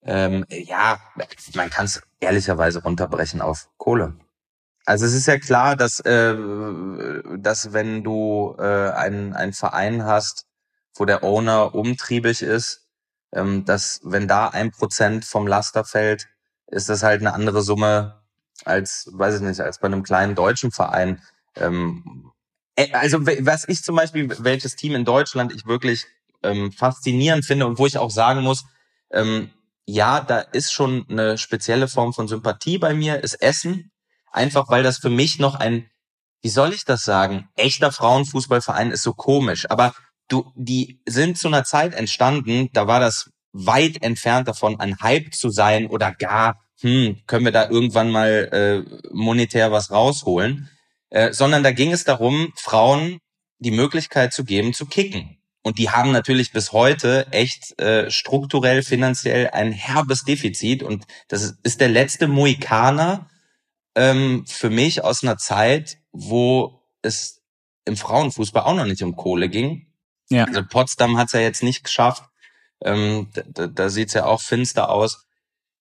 Ähm, ja, man kann es ehrlicherweise runterbrechen auf Kohle. Also es ist ja klar, dass, äh, dass wenn du äh, einen, einen Verein hast, wo der Owner umtriebig ist, ähm, dass wenn da ein Prozent vom Laster fällt, ist das halt eine andere Summe als, weiß ich nicht, als bei einem kleinen deutschen Verein. Ähm, äh, also was ich zum Beispiel, welches Team in Deutschland ich wirklich ähm, faszinierend finde und wo ich auch sagen muss, ähm, ja, da ist schon eine spezielle Form von Sympathie bei mir, ist Essen. Einfach weil das für mich noch ein, wie soll ich das sagen, echter Frauenfußballverein ist so komisch. Aber du, die sind zu einer Zeit entstanden, da war das weit entfernt davon, ein Hype zu sein oder gar, hm, können wir da irgendwann mal äh, monetär was rausholen. Äh, sondern da ging es darum, Frauen die Möglichkeit zu geben, zu kicken. Und die haben natürlich bis heute echt äh, strukturell, finanziell ein herbes Defizit. Und das ist der letzte Mohikaner ähm, für mich aus einer Zeit, wo es im Frauenfußball auch noch nicht um Kohle ging. Ja. Also Potsdam hat's ja jetzt nicht geschafft. Ähm, da da sieht's ja auch finster aus.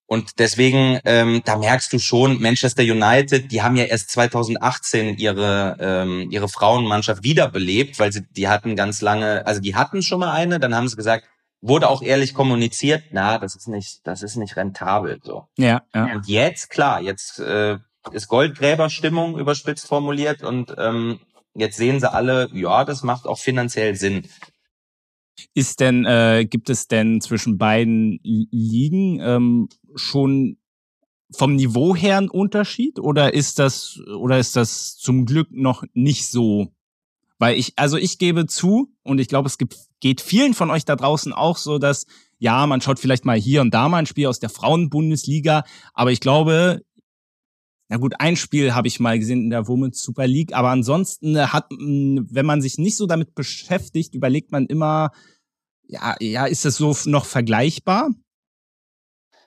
Und deswegen, ähm, da merkst du schon, Manchester United, die haben ja erst 2018 ihre ähm, ihre Frauenmannschaft wiederbelebt, weil sie die hatten ganz lange, also die hatten schon mal eine, dann haben sie gesagt, wurde auch ehrlich kommuniziert, na, das ist nicht, das ist nicht rentabel so. Ja. ja. Und jetzt klar, jetzt äh, ist Goldgräberstimmung überspitzt formuliert und ähm, jetzt sehen sie alle, ja, das macht auch finanziell Sinn. Ist denn, äh, gibt es denn zwischen beiden Ligen ähm, schon vom Niveau her ein Unterschied oder ist das, oder ist das zum Glück noch nicht so? Weil ich, also ich gebe zu und ich glaube, es gibt, geht vielen von euch da draußen auch so, dass ja, man schaut vielleicht mal hier und da mal ein Spiel aus der Frauenbundesliga, aber ich glaube, na gut, ein Spiel habe ich mal gesehen in der Women's Super League, aber ansonsten hat, wenn man sich nicht so damit beschäftigt, überlegt man immer, ja, ja, ist das so noch vergleichbar?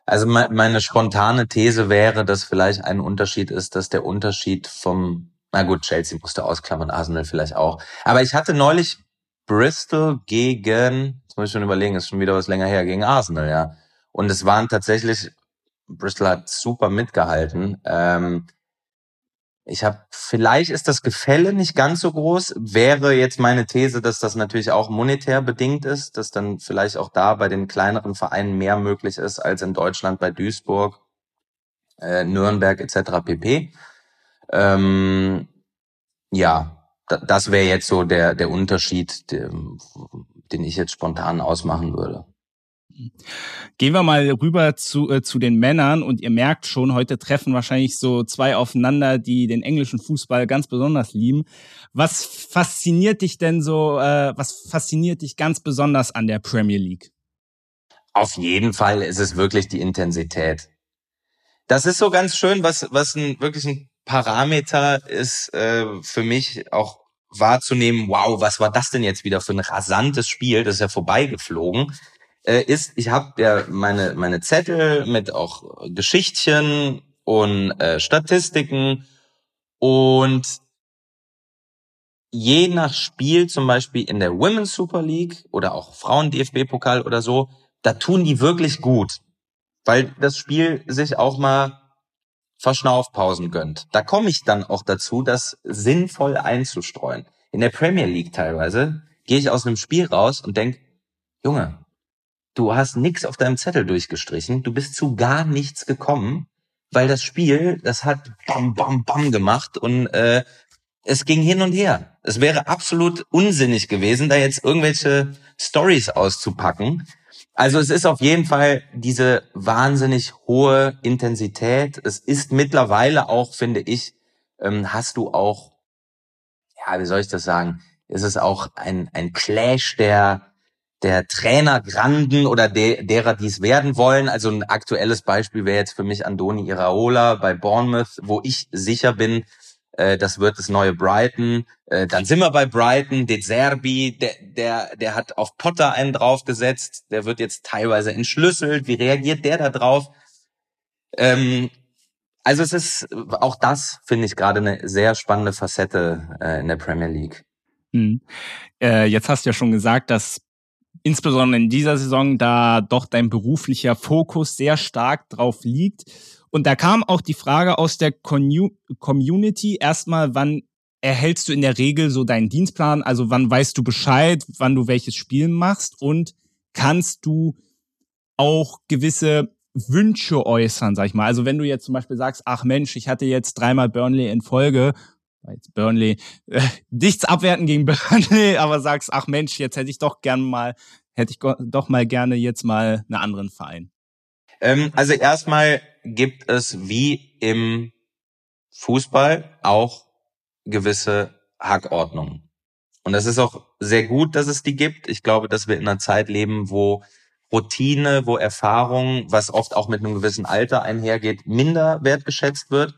Also meine spontane These wäre, dass vielleicht ein Unterschied ist, dass der Unterschied vom, na gut, Chelsea musste ausklammern, Arsenal vielleicht auch. Aber ich hatte neulich Bristol gegen, jetzt muss ich schon überlegen, ist schon wieder was länger her, gegen Arsenal, ja. Und es waren tatsächlich Bristol hat super mitgehalten. Ähm, ich habe, vielleicht ist das Gefälle nicht ganz so groß. Wäre jetzt meine These, dass das natürlich auch monetär bedingt ist, dass dann vielleicht auch da bei den kleineren Vereinen mehr möglich ist als in Deutschland bei Duisburg, äh, Nürnberg etc. pp. Ähm, ja, das wäre jetzt so der der Unterschied, den, den ich jetzt spontan ausmachen würde. Gehen wir mal rüber zu, äh, zu den Männern und ihr merkt schon, heute treffen wahrscheinlich so zwei aufeinander, die den englischen Fußball ganz besonders lieben. Was fasziniert dich denn so, äh, was fasziniert dich ganz besonders an der Premier League? Auf jeden Fall ist es wirklich die Intensität. Das ist so ganz schön, was, was ein, wirklich ein Parameter ist äh, für mich auch wahrzunehmen, wow, was war das denn jetzt wieder für ein rasantes Spiel, das ist ja vorbeigeflogen äh, ist, ich habe ja meine, meine Zettel mit auch Geschichtchen und äh, Statistiken und je nach Spiel, zum Beispiel in der Women's Super League oder auch Frauen-DFB-Pokal oder so, da tun die wirklich gut, weil das Spiel sich auch mal Verschnaufpausen gönnt. Da komme ich dann auch dazu, das sinnvoll einzustreuen. In der Premier League teilweise gehe ich aus einem Spiel raus und denk, Junge, Du hast nichts auf deinem Zettel durchgestrichen. Du bist zu gar nichts gekommen, weil das Spiel, das hat bam, bam, bam gemacht und äh, es ging hin und her. Es wäre absolut unsinnig gewesen, da jetzt irgendwelche Stories auszupacken. Also es ist auf jeden Fall diese wahnsinnig hohe Intensität. Es ist mittlerweile auch, finde ich, ähm, hast du auch, ja, wie soll ich das sagen? Es ist auch ein, ein Clash der der Trainer Granden oder de, derer, die es werden wollen. Also ein aktuelles Beispiel wäre jetzt für mich Andoni Iraola bei Bournemouth, wo ich sicher bin, äh, das wird das neue Brighton. Äh, dann sind wir bei Brighton, De Zerbi, der, der, der hat auf Potter einen draufgesetzt, der wird jetzt teilweise entschlüsselt. Wie reagiert der da drauf? Ähm, also es ist auch das, finde ich, gerade eine sehr spannende Facette äh, in der Premier League. Hm. Äh, jetzt hast du ja schon gesagt, dass insbesondere in dieser Saison, da doch dein beruflicher Fokus sehr stark drauf liegt. Und da kam auch die Frage aus der Community erstmal, wann erhältst du in der Regel so deinen Dienstplan? Also wann weißt du Bescheid, wann du welches Spiel machst und kannst du auch gewisse Wünsche äußern, sag ich mal. Also wenn du jetzt zum Beispiel sagst, ach Mensch, ich hatte jetzt dreimal Burnley in Folge, jetzt Burnley, äh, nichts abwerten gegen Burnley, aber sagst, ach Mensch, jetzt hätte ich doch gern mal, hätte ich doch mal gerne jetzt mal einen anderen Verein. Ähm, also erstmal gibt es wie im Fußball auch gewisse Hackordnungen. Und das ist auch sehr gut, dass es die gibt. Ich glaube, dass wir in einer Zeit leben, wo Routine, wo Erfahrung, was oft auch mit einem gewissen Alter einhergeht, minder wertgeschätzt wird.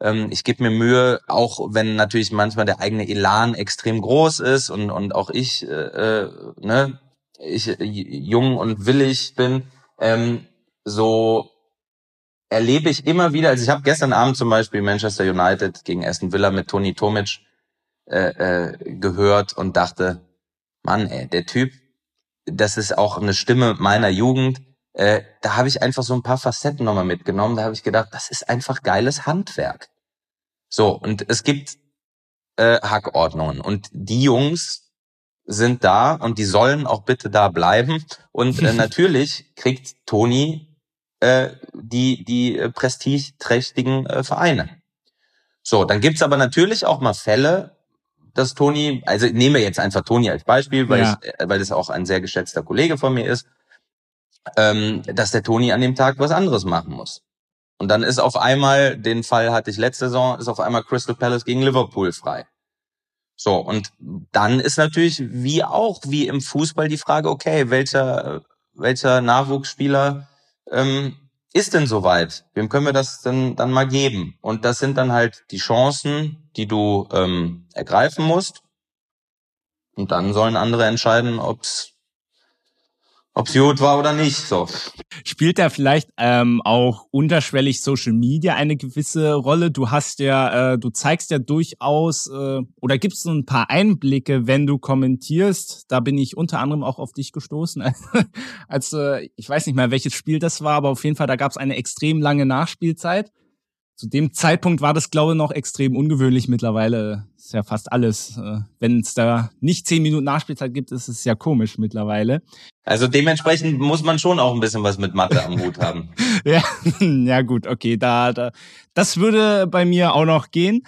Ähm, ich gebe mir Mühe, auch wenn natürlich manchmal der eigene Elan extrem groß ist und, und auch ich, äh, äh ne, ich äh, jung und willig bin, ähm, so erlebe ich immer wieder, also ich habe gestern Abend zum Beispiel Manchester United gegen Aston Villa mit Toni Tomic äh, äh, gehört und dachte, Mann, ey, der Typ, das ist auch eine Stimme meiner Jugend. Äh, da habe ich einfach so ein paar Facetten nochmal mitgenommen. Da habe ich gedacht, das ist einfach geiles Handwerk. So, und es gibt äh, Hackordnungen. Und die Jungs sind da und die sollen auch bitte da bleiben. Und äh, natürlich kriegt Toni äh, die, die äh, prestigeträchtigen äh, Vereine. So, dann gibt's aber natürlich auch mal Fälle, dass Toni, also nehmen wir jetzt einfach Toni als Beispiel, weil, ja. ich, äh, weil es auch ein sehr geschätzter Kollege von mir ist, ähm, dass der Toni an dem Tag was anderes machen muss. Und dann ist auf einmal, den Fall hatte ich letzte Saison, ist auf einmal Crystal Palace gegen Liverpool frei. So, und dann ist natürlich wie auch, wie im Fußball die Frage, okay, welcher, welcher Nachwuchsspieler ähm, ist denn soweit? Wem können wir das denn dann mal geben? Und das sind dann halt die Chancen, die du ähm, ergreifen musst. Und dann sollen andere entscheiden, ob's Ob's gut war oder nicht, so. Spielt da vielleicht ähm, auch unterschwellig Social Media eine gewisse Rolle? Du hast ja, äh, du zeigst ja durchaus, äh, oder gibst so ein paar Einblicke, wenn du kommentierst? Da bin ich unter anderem auch auf dich gestoßen, als äh, ich weiß nicht mehr, welches Spiel das war, aber auf jeden Fall, da gab es eine extrem lange Nachspielzeit zu dem Zeitpunkt war das, glaube ich, noch extrem ungewöhnlich. Mittlerweile ist ja fast alles. Äh, Wenn es da nicht zehn Minuten Nachspielzeit gibt, ist es ja komisch mittlerweile. Also dementsprechend muss man schon auch ein bisschen was mit Mathe am Hut haben. ja, ja gut, okay, da, da, das würde bei mir auch noch gehen.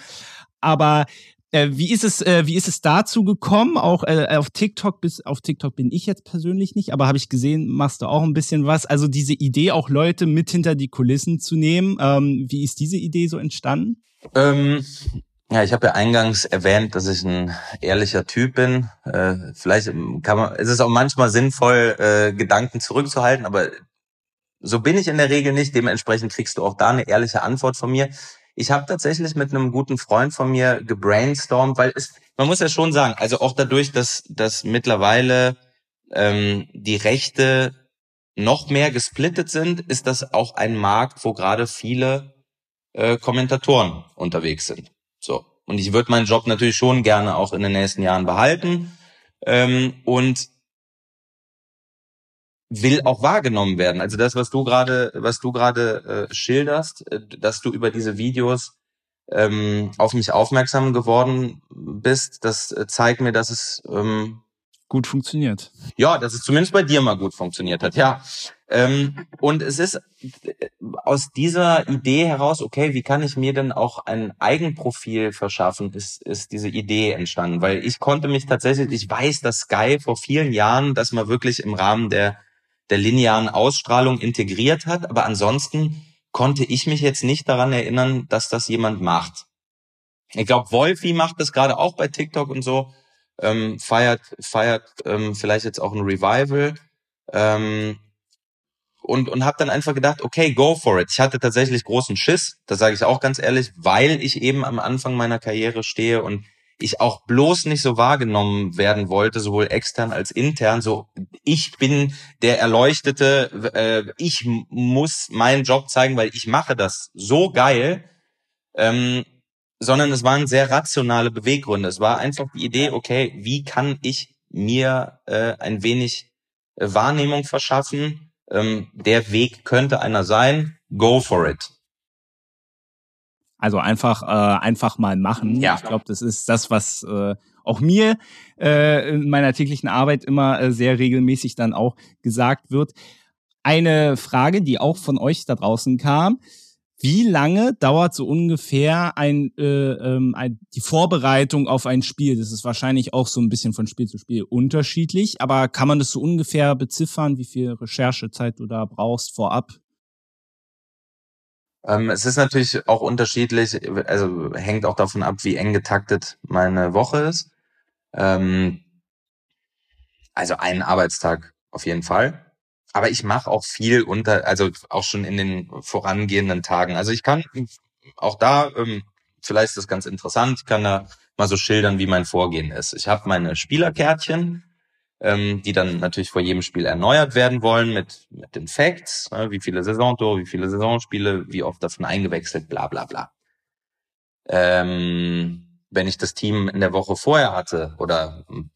Aber Äh, wie ist es, äh, wie ist es dazu gekommen? Auch äh, auf TikTok bis auf TikTok bin ich jetzt persönlich nicht, aber habe ich gesehen, machst du auch ein bisschen was. Also diese Idee, auch Leute mit hinter die Kulissen zu nehmen. Ähm, wie ist diese Idee so entstanden? Ähm, ja, ich habe ja eingangs erwähnt, dass ich ein ehrlicher Typ bin. Äh, vielleicht kann man, es ist auch manchmal sinnvoll, äh, Gedanken zurückzuhalten, aber so bin ich in der Regel nicht. Dementsprechend kriegst du auch da eine ehrliche Antwort von mir. Ich habe tatsächlich mit einem guten Freund von mir gebrainstormt, weil es, man muss ja schon sagen, also auch dadurch, dass, dass mittlerweile ähm, die Rechte noch mehr gesplittet sind, ist das auch ein Markt, wo gerade viele äh, Kommentatoren unterwegs sind. So. Und ich würde meinen Job natürlich schon gerne auch in den nächsten Jahren behalten. Ähm, und will auch wahrgenommen werden. Also das, was du gerade, was du gerade äh, schilderst, äh, dass du über diese Videos ähm, auf mich aufmerksam geworden bist, das äh, zeigt mir, dass es ähm, gut funktioniert. Ja, dass es zumindest bei dir mal gut funktioniert hat. Ja. Ähm, und es ist äh, aus dieser Idee heraus, okay, wie kann ich mir denn auch ein Eigenprofil verschaffen, ist, ist diese Idee entstanden. Weil ich konnte mich tatsächlich, ich weiß, dass Sky vor vielen Jahren das mal wirklich im Rahmen der der linearen Ausstrahlung integriert hat. Aber ansonsten konnte ich mich jetzt nicht daran erinnern, dass das jemand macht. Ich glaube, Wolfi macht das gerade auch bei TikTok und so. Ähm, feiert feiert ähm, vielleicht jetzt auch ein Revival. Ähm, und, und habe dann einfach gedacht, okay, go for it. Ich hatte tatsächlich großen Schiss, das sage ich auch ganz ehrlich, weil ich eben am Anfang meiner Karriere stehe und ich auch bloß nicht so wahrgenommen werden wollte, sowohl extern als intern. So, ich bin der Erleuchtete, äh, ich muss meinen Job zeigen, weil ich mache das so geil. Ähm, sondern es waren sehr rationale Beweggründe. Es war einfach die Idee, okay, wie kann ich mir äh, ein wenig äh, Wahrnehmung verschaffen? Ähm, der Weg könnte einer sein. Go for it. Also einfach, äh, einfach mal machen. Ja. Ich glaube, das ist das, was äh, auch mir äh, in meiner täglichen Arbeit immer äh, sehr regelmäßig dann auch gesagt wird. Eine Frage, die auch von euch da draußen kam. Wie lange dauert so ungefähr ein, äh, ähm, ein, die Vorbereitung auf ein Spiel? Das ist wahrscheinlich auch so ein bisschen von Spiel zu Spiel unterschiedlich, aber kann man das so ungefähr beziffern, wie viel Recherchezeit du da brauchst vorab? Ähm, es ist natürlich auch unterschiedlich, also hängt auch davon ab, wie eng getaktet meine Woche ist. Ähm, also einen Arbeitstag auf jeden Fall. Aber ich mache auch viel unter, also auch schon in den vorangehenden Tagen. Also ich kann auch da, ähm, vielleicht ist das ganz interessant, ich kann da mal so schildern, wie mein Vorgehen ist. Ich habe meine Spielerkärtchen, ähm, die dann natürlich vor jedem Spiel erneuert werden wollen mit, mit den Facts, äh, wie viele Saisontore, wie viele Saisonspiele, wie oft davon eingewechselt, bla bla bla. Ähm, wenn ich das Team in der Woche vorher hatte oder ein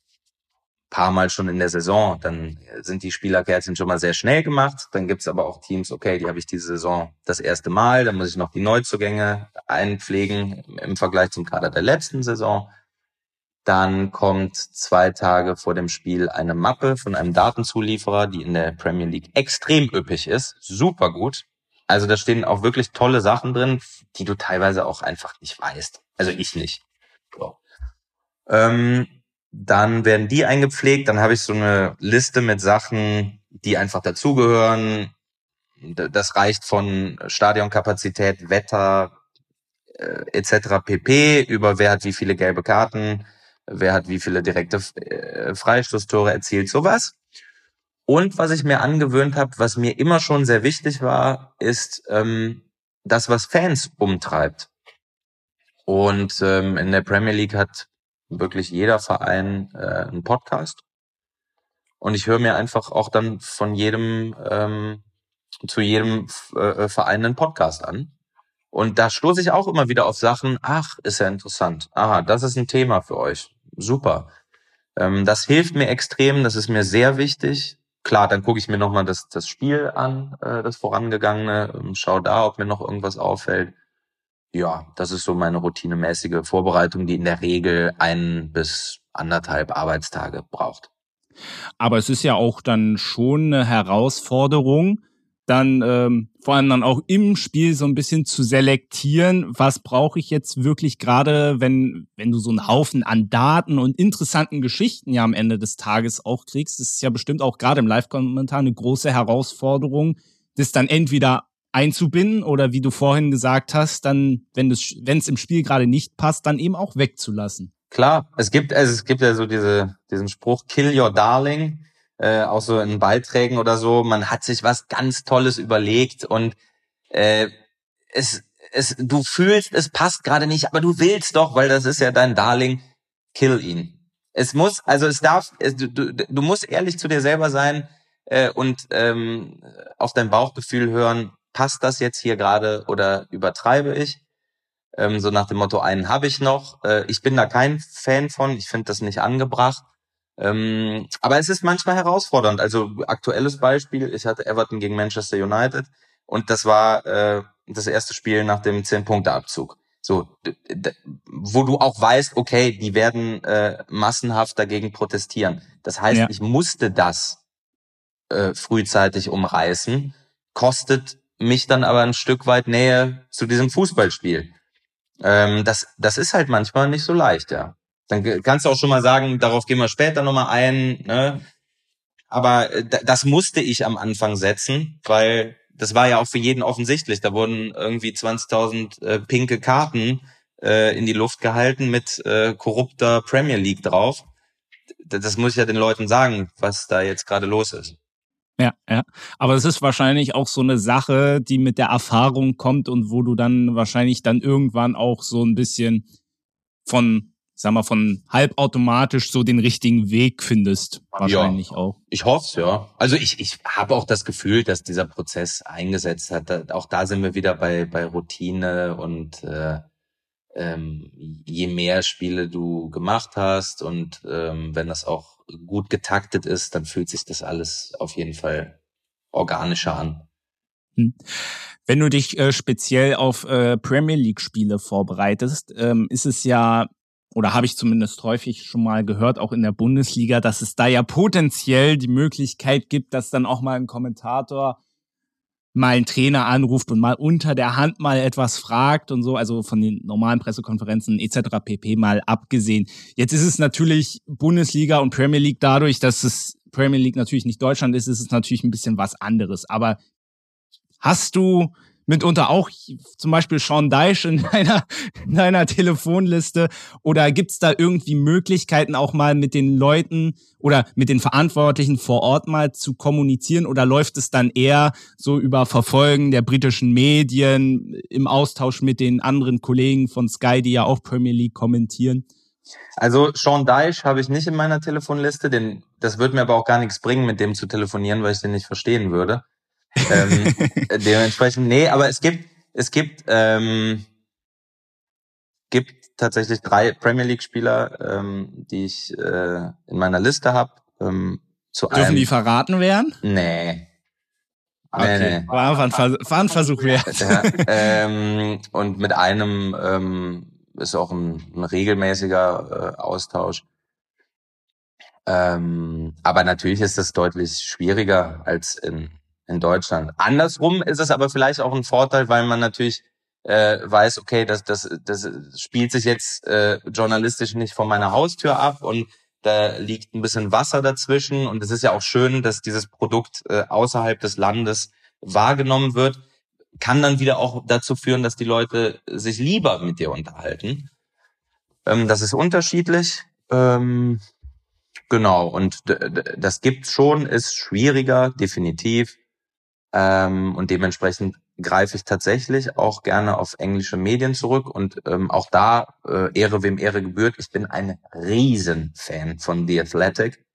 paar Mal schon in der Saison, dann sind die Spielerkärtchen schon mal sehr schnell gemacht. Dann gibt's aber auch Teams, okay, die habe ich diese Saison das erste Mal, dann muss ich noch die Neuzugänge einpflegen im Vergleich zum Kader der letzten Saison. Dann kommt zwei Tage vor dem Spiel eine Mappe von einem Datenzulieferer, die in der Premier League extrem üppig ist. Super gut. Also da stehen auch wirklich tolle Sachen drin, die du teilweise auch einfach nicht weißt. Also ich nicht. So. Ähm, dann werden die eingepflegt. Dann habe ich so eine Liste mit Sachen, die einfach dazugehören. Das reicht von Stadionkapazität, Wetter äh, etc. pp. über wer hat wie viele gelbe Karten, wer hat wie viele direkte äh, Freistoßtore erzielt, sowas. Und was ich mir angewöhnt habe, was mir immer schon sehr wichtig war, ist ähm, das, was Fans umtreibt. Und ähm, in der Premier League hat wirklich jeder Verein äh, einen Podcast. Und ich höre mir einfach auch dann von jedem ähm, zu jedem äh, Verein einen Podcast an. Und da stoße ich auch immer wieder auf Sachen, ach, ist ja interessant. Aha, das ist ein Thema für euch. Super. Ähm, das hilft mir extrem, das ist mir sehr wichtig. Klar, dann gucke ich mir nochmal das, das Spiel an, äh, das vorangegangene, ähm, schau da, ob mir noch irgendwas auffällt. Ja, das ist so meine routinemäßige Vorbereitung, die in der Regel ein bis anderthalb Arbeitstage braucht. Aber es ist ja auch dann schon eine Herausforderung, dann ähm, vor allem dann auch im Spiel so ein bisschen zu selektieren, was brauche ich jetzt wirklich gerade, wenn, wenn du so einen Haufen an Daten und interessanten Geschichten ja am Ende des Tages auch kriegst. Das ist ja bestimmt auch gerade im Live-Kommentar eine große Herausforderung, das dann entweder einzubinden oder wie du vorhin gesagt hast, dann, wenn es wenn es im Spiel gerade nicht passt, dann eben auch wegzulassen. Klar, es gibt es gibt ja so diese diesen Spruch Kill your darling, äh, auch so in Beiträgen oder so. Man hat sich was ganz Tolles überlegt und äh, es es du fühlst, es passt gerade nicht, aber du willst doch, weil das ist ja dein Darling. Kill ihn. Es muss, also es darf, es, du, du, du musst ehrlich zu dir selber sein äh, und ähm, auf dein Bauchgefühl hören passt das jetzt hier gerade oder übertreibe ich? Ähm, so nach dem Motto, einen habe ich noch. Äh, ich bin da kein Fan von, ich finde das nicht angebracht. Ähm, aber es ist manchmal herausfordernd. Also aktuelles Beispiel, ich hatte Everton gegen Manchester United und das war äh, das erste Spiel nach dem Zehn-Punkte-Abzug. So, wo du auch weißt, okay, die werden äh, massenhaft dagegen protestieren. Das heißt, ja. ich musste das äh, frühzeitig umreißen. Kostet mich dann aber ein Stück weit Nähe zu diesem Fußballspiel. Ähm, das, das ist halt manchmal nicht so leicht, ja. Dann kannst du auch schon mal sagen, darauf gehen wir später nochmal ein. Ne? Aber äh, das musste ich am Anfang setzen, weil das war ja auch für jeden offensichtlich. Da wurden irgendwie 20.000 äh, pinke Karten äh, in die Luft gehalten mit äh, korrupter Premier League drauf. Das muss ich ja den Leuten sagen, was da jetzt gerade los ist. Ja, ja. Aber es ist wahrscheinlich auch so eine Sache, die mit der Erfahrung kommt und wo du dann wahrscheinlich dann irgendwann auch so ein bisschen von, sag mal, von halbautomatisch so den richtigen Weg findest. Wahrscheinlich ja, auch. Ich hoffe ja. Also ich, ich habe auch das Gefühl, dass dieser Prozess eingesetzt hat. Auch da sind wir wieder bei, bei Routine und äh, ähm, je mehr Spiele du gemacht hast und ähm, wenn das auch gut getaktet ist, dann fühlt sich das alles auf jeden Fall organischer an. Hm. Wenn du dich äh, speziell auf äh, Premier League Spiele vorbereitest, ähm, ist es ja oder habe ich zumindest häufig schon mal gehört, auch in der Bundesliga, dass es da ja potenziell die Möglichkeit gibt, dass dann auch mal ein Kommentator mal einen Trainer anruft und mal unter der Hand mal etwas fragt und so, also von den normalen Pressekonferenzen etc. pp. mal abgesehen. Jetzt ist es natürlich Bundesliga und Premier League dadurch, dass es Premier League natürlich nicht Deutschland ist, ist es natürlich ein bisschen was anderes. Aber hast du mitunter auch zum Beispiel Sean Deich in deiner, in deiner Telefonliste? Oder gibt's da irgendwie Möglichkeiten, auch mal mit den Leuten oder mit den Verantwortlichen vor Ort mal zu kommunizieren? Oder läuft es dann eher so über Verfolgen der britischen Medien im Austausch mit den anderen Kollegen von Sky, die ja auch Premier League kommentieren? Also Sean Deich habe ich nicht in meiner Telefonliste, denn das würde mir aber auch gar nichts bringen, mit dem zu telefonieren, weil ich den nicht verstehen würde ähm, dementsprechend, nee, aber es gibt, es gibt, ähm, gibt tatsächlich drei Premier League Spieler, ähm, die ich äh, in meiner Liste habe. Ähm, zu Dürfen einem, die verraten werden? Nee. Okay. Nee, nee. War, ein war ein Versuch wert. Ja, ähm, und mit einem ähm, ist auch ein, ein regelmäßiger äh, Austausch. Ähm, aber natürlich ist das deutlich schwieriger als in in Deutschland. Andersrum ist es aber vielleicht auch ein Vorteil, weil man natürlich äh, weiß, okay, das, das, das spielt sich jetzt äh, journalistisch nicht vor meiner Haustür ab und da liegt ein bisschen Wasser dazwischen und es ist ja auch schön, dass dieses Produkt äh, außerhalb des Landes wahrgenommen wird, kann dann wieder auch dazu führen, dass die Leute sich lieber mit dir unterhalten. Ähm, das ist unterschiedlich. Ähm, genau, und das gibt's schon, ist schwieriger, definitiv. Ähm, und dementsprechend greife ich tatsächlich auch gerne auf englische Medien zurück und ähm, auch da äh, Ehre wem Ehre gebührt. Ich bin ein Riesenfan von The Athletic.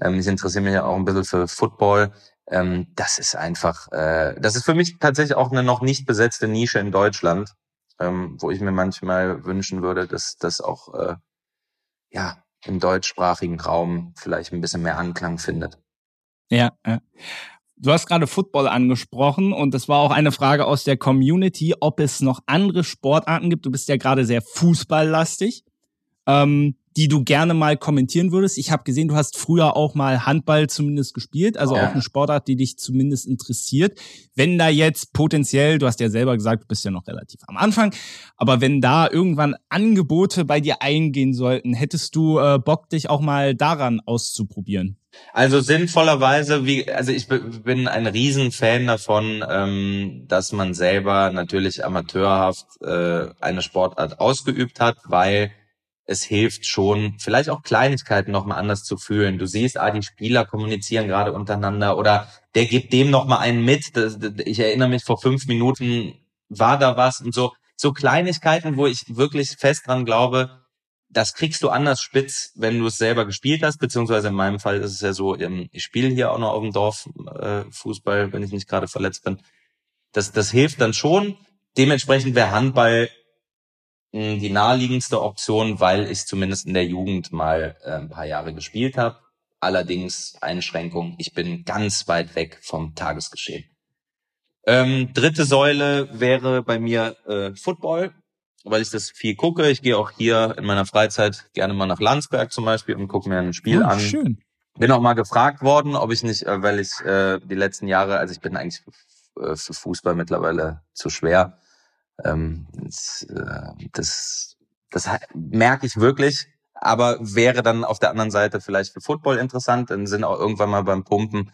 Ähm, ich interessiere mich ja auch ein bisschen für Football. Ähm, das ist einfach, äh, das ist für mich tatsächlich auch eine noch nicht besetzte Nische in Deutschland, ähm, wo ich mir manchmal wünschen würde, dass das auch äh, ja im deutschsprachigen Raum vielleicht ein bisschen mehr Anklang findet. Ja, ja. Du hast gerade Football angesprochen und das war auch eine Frage aus der Community, ob es noch andere Sportarten gibt. Du bist ja gerade sehr fußballlastig, ähm, die du gerne mal kommentieren würdest? Ich habe gesehen, du hast früher auch mal Handball zumindest gespielt, also ja. auch eine Sportart, die dich zumindest interessiert. Wenn da jetzt potenziell, du hast ja selber gesagt, du bist ja noch relativ am Anfang, aber wenn da irgendwann Angebote bei dir eingehen sollten, hättest du äh, Bock, dich auch mal daran auszuprobieren? Also sinnvollerweise, wie, also ich bin ein Riesenfan davon, ähm, dass man selber natürlich amateurhaft äh, eine Sportart ausgeübt hat, weil es hilft schon, vielleicht auch Kleinigkeiten nochmal anders zu fühlen. Du siehst, ah, die Spieler kommunizieren gerade untereinander oder der gibt dem nochmal einen mit. Ich erinnere mich, vor fünf Minuten war da was und so. So Kleinigkeiten, wo ich wirklich fest dran glaube, das kriegst du anders spitz, wenn du es selber gespielt hast, beziehungsweise in meinem Fall ist es ja so, ähm, ich spiele hier auch noch auf dem Dorf äh, Fußball, wenn ich nicht gerade verletzt bin. Das, das hilft dann schon. Dementsprechend wäre Handball die naheliegendste Option, weil ich zumindest in der Jugend mal äh, ein paar Jahre gespielt habe. Allerdings Einschränkung, ich bin ganz weit weg vom Tagesgeschehen. Ähm, dritte Säule wäre bei mir äh, Football weil ich das viel gucke. Ich gehe auch hier in meiner Freizeit gerne mal nach Landsberg zum Beispiel und gucke mir ein Spiel oh, an. Schön. Bin auch mal gefragt worden, ob ich nicht, äh, weil ich äh, die letzten Jahre, also ich bin eigentlich für, äh, für Fußball mittlerweile zu schwer. Ähm, das, äh, das, das merke ich wirklich. Aber wäre dann auf der anderen Seite vielleicht für Football interessant. Dann sind auch irgendwann mal beim Pumpen